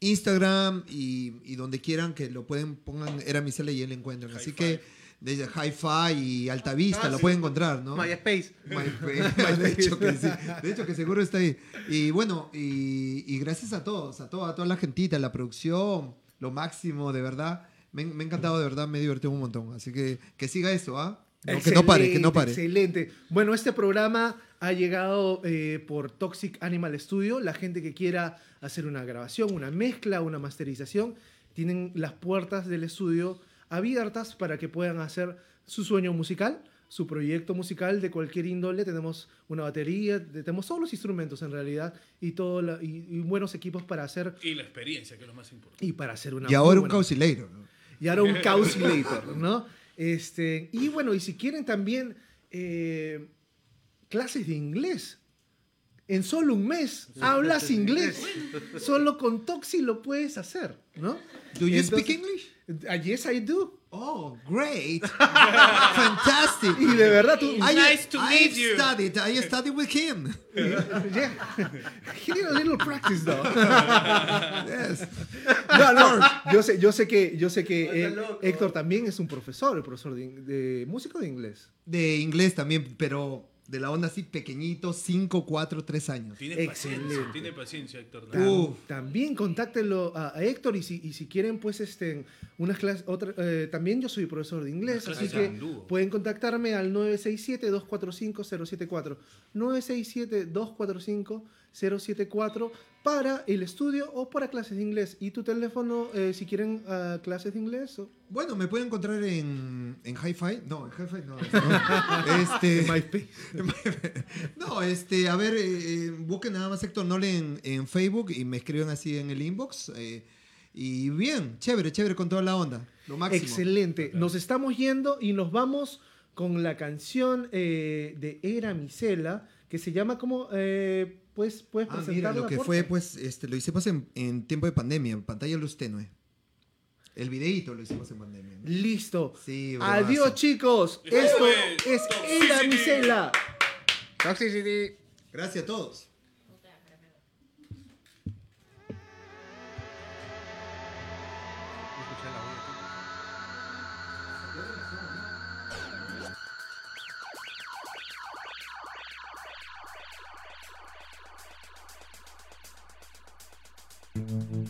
Instagram y, y donde quieran que lo pueden, pongan Era Micela y él encuentran. Así que desde Hi-Fi y Altavista Ah, lo sí. pueden encontrar, ¿no? MySpace. MySpace. de hecho que sí. De hecho que seguro está ahí. Y bueno, y, y gracias a todos, a toda, a toda la gentita, la producción, lo máximo, de verdad. Me, me ha encantado, de verdad, me he divertido un montón. Así que que siga eso, ¿ah? No, que no pare, que no pare. Excelente. Bueno, este programa ha llegado eh, por Toxic Animal Studio. La gente que quiera hacer una grabación, una mezcla, una masterización, tienen las puertas del estudio abiertas para que puedan hacer su sueño musical, su proyecto musical de cualquier índole. Tenemos una batería, tenemos todos los instrumentos en realidad y, todo la- y, y buenos equipos para hacer Y la experiencia, que es lo más importante. y para hacer una Y ahora un buena caucileiro, ¿no? y ahora un Caucilator, ¿no? Este, y bueno, y si quieren también eh, clases de inglés. En solo un mes hablas inglés. Solo con Toxi lo puedes hacer, ¿no? Do you Entonces- speak English? Ah, yes, I do. Oh, great. Fantastic. Y de verdad tú... I, Nice to I meet you. studied. I studied with him. Yeah. He need a little practice, though. Yes. No, no, yo sé, yo sé que, yo sé que eh. Héctor también es un profesor, el profesor de, de músico de inglés. De inglés también, pero de la onda así pequeñito, 5, 4, 3 años. Tiene Excelente. paciencia, tiene paciencia, Héctor. Tam-. También contáctenlo a, a Héctor y si, y si quieren, pues, este, unas clases, otra, eh, también yo soy profesor de inglés, así que pueden contactarme al 967-245-074. 967-245-074 para el estudio o para clases de inglés. ¿Y tu teléfono, eh, si quieren ah, clases de inglés? o- Bueno, me pueden encontrar en, en Hi-Fi. No, en Hi-Fi no. no. este, MySpace. no, este, a ver, eh, eh, busquen nada más Héctor Nole en, en Facebook y me escriben así en el inbox. eh, y bien, chévere, chévere con toda la onda. Lo máximo. Excelente. Nos estamos yendo y nos vamos con la canción de Era Micela, que se llama como... eh, pues, ¿Puedes Ah, mira, presentarla, lo que fue, pues, este, lo hicimos en, en tiempo de pandemia, en pantalla luz tenue. El videíto lo hicimos en pandemia. ¿no? Listo. Sí, Adiós, chicos. Esto es Era Toxicity. Micela. Toxicity. Gracias a todos. Mm-hmm.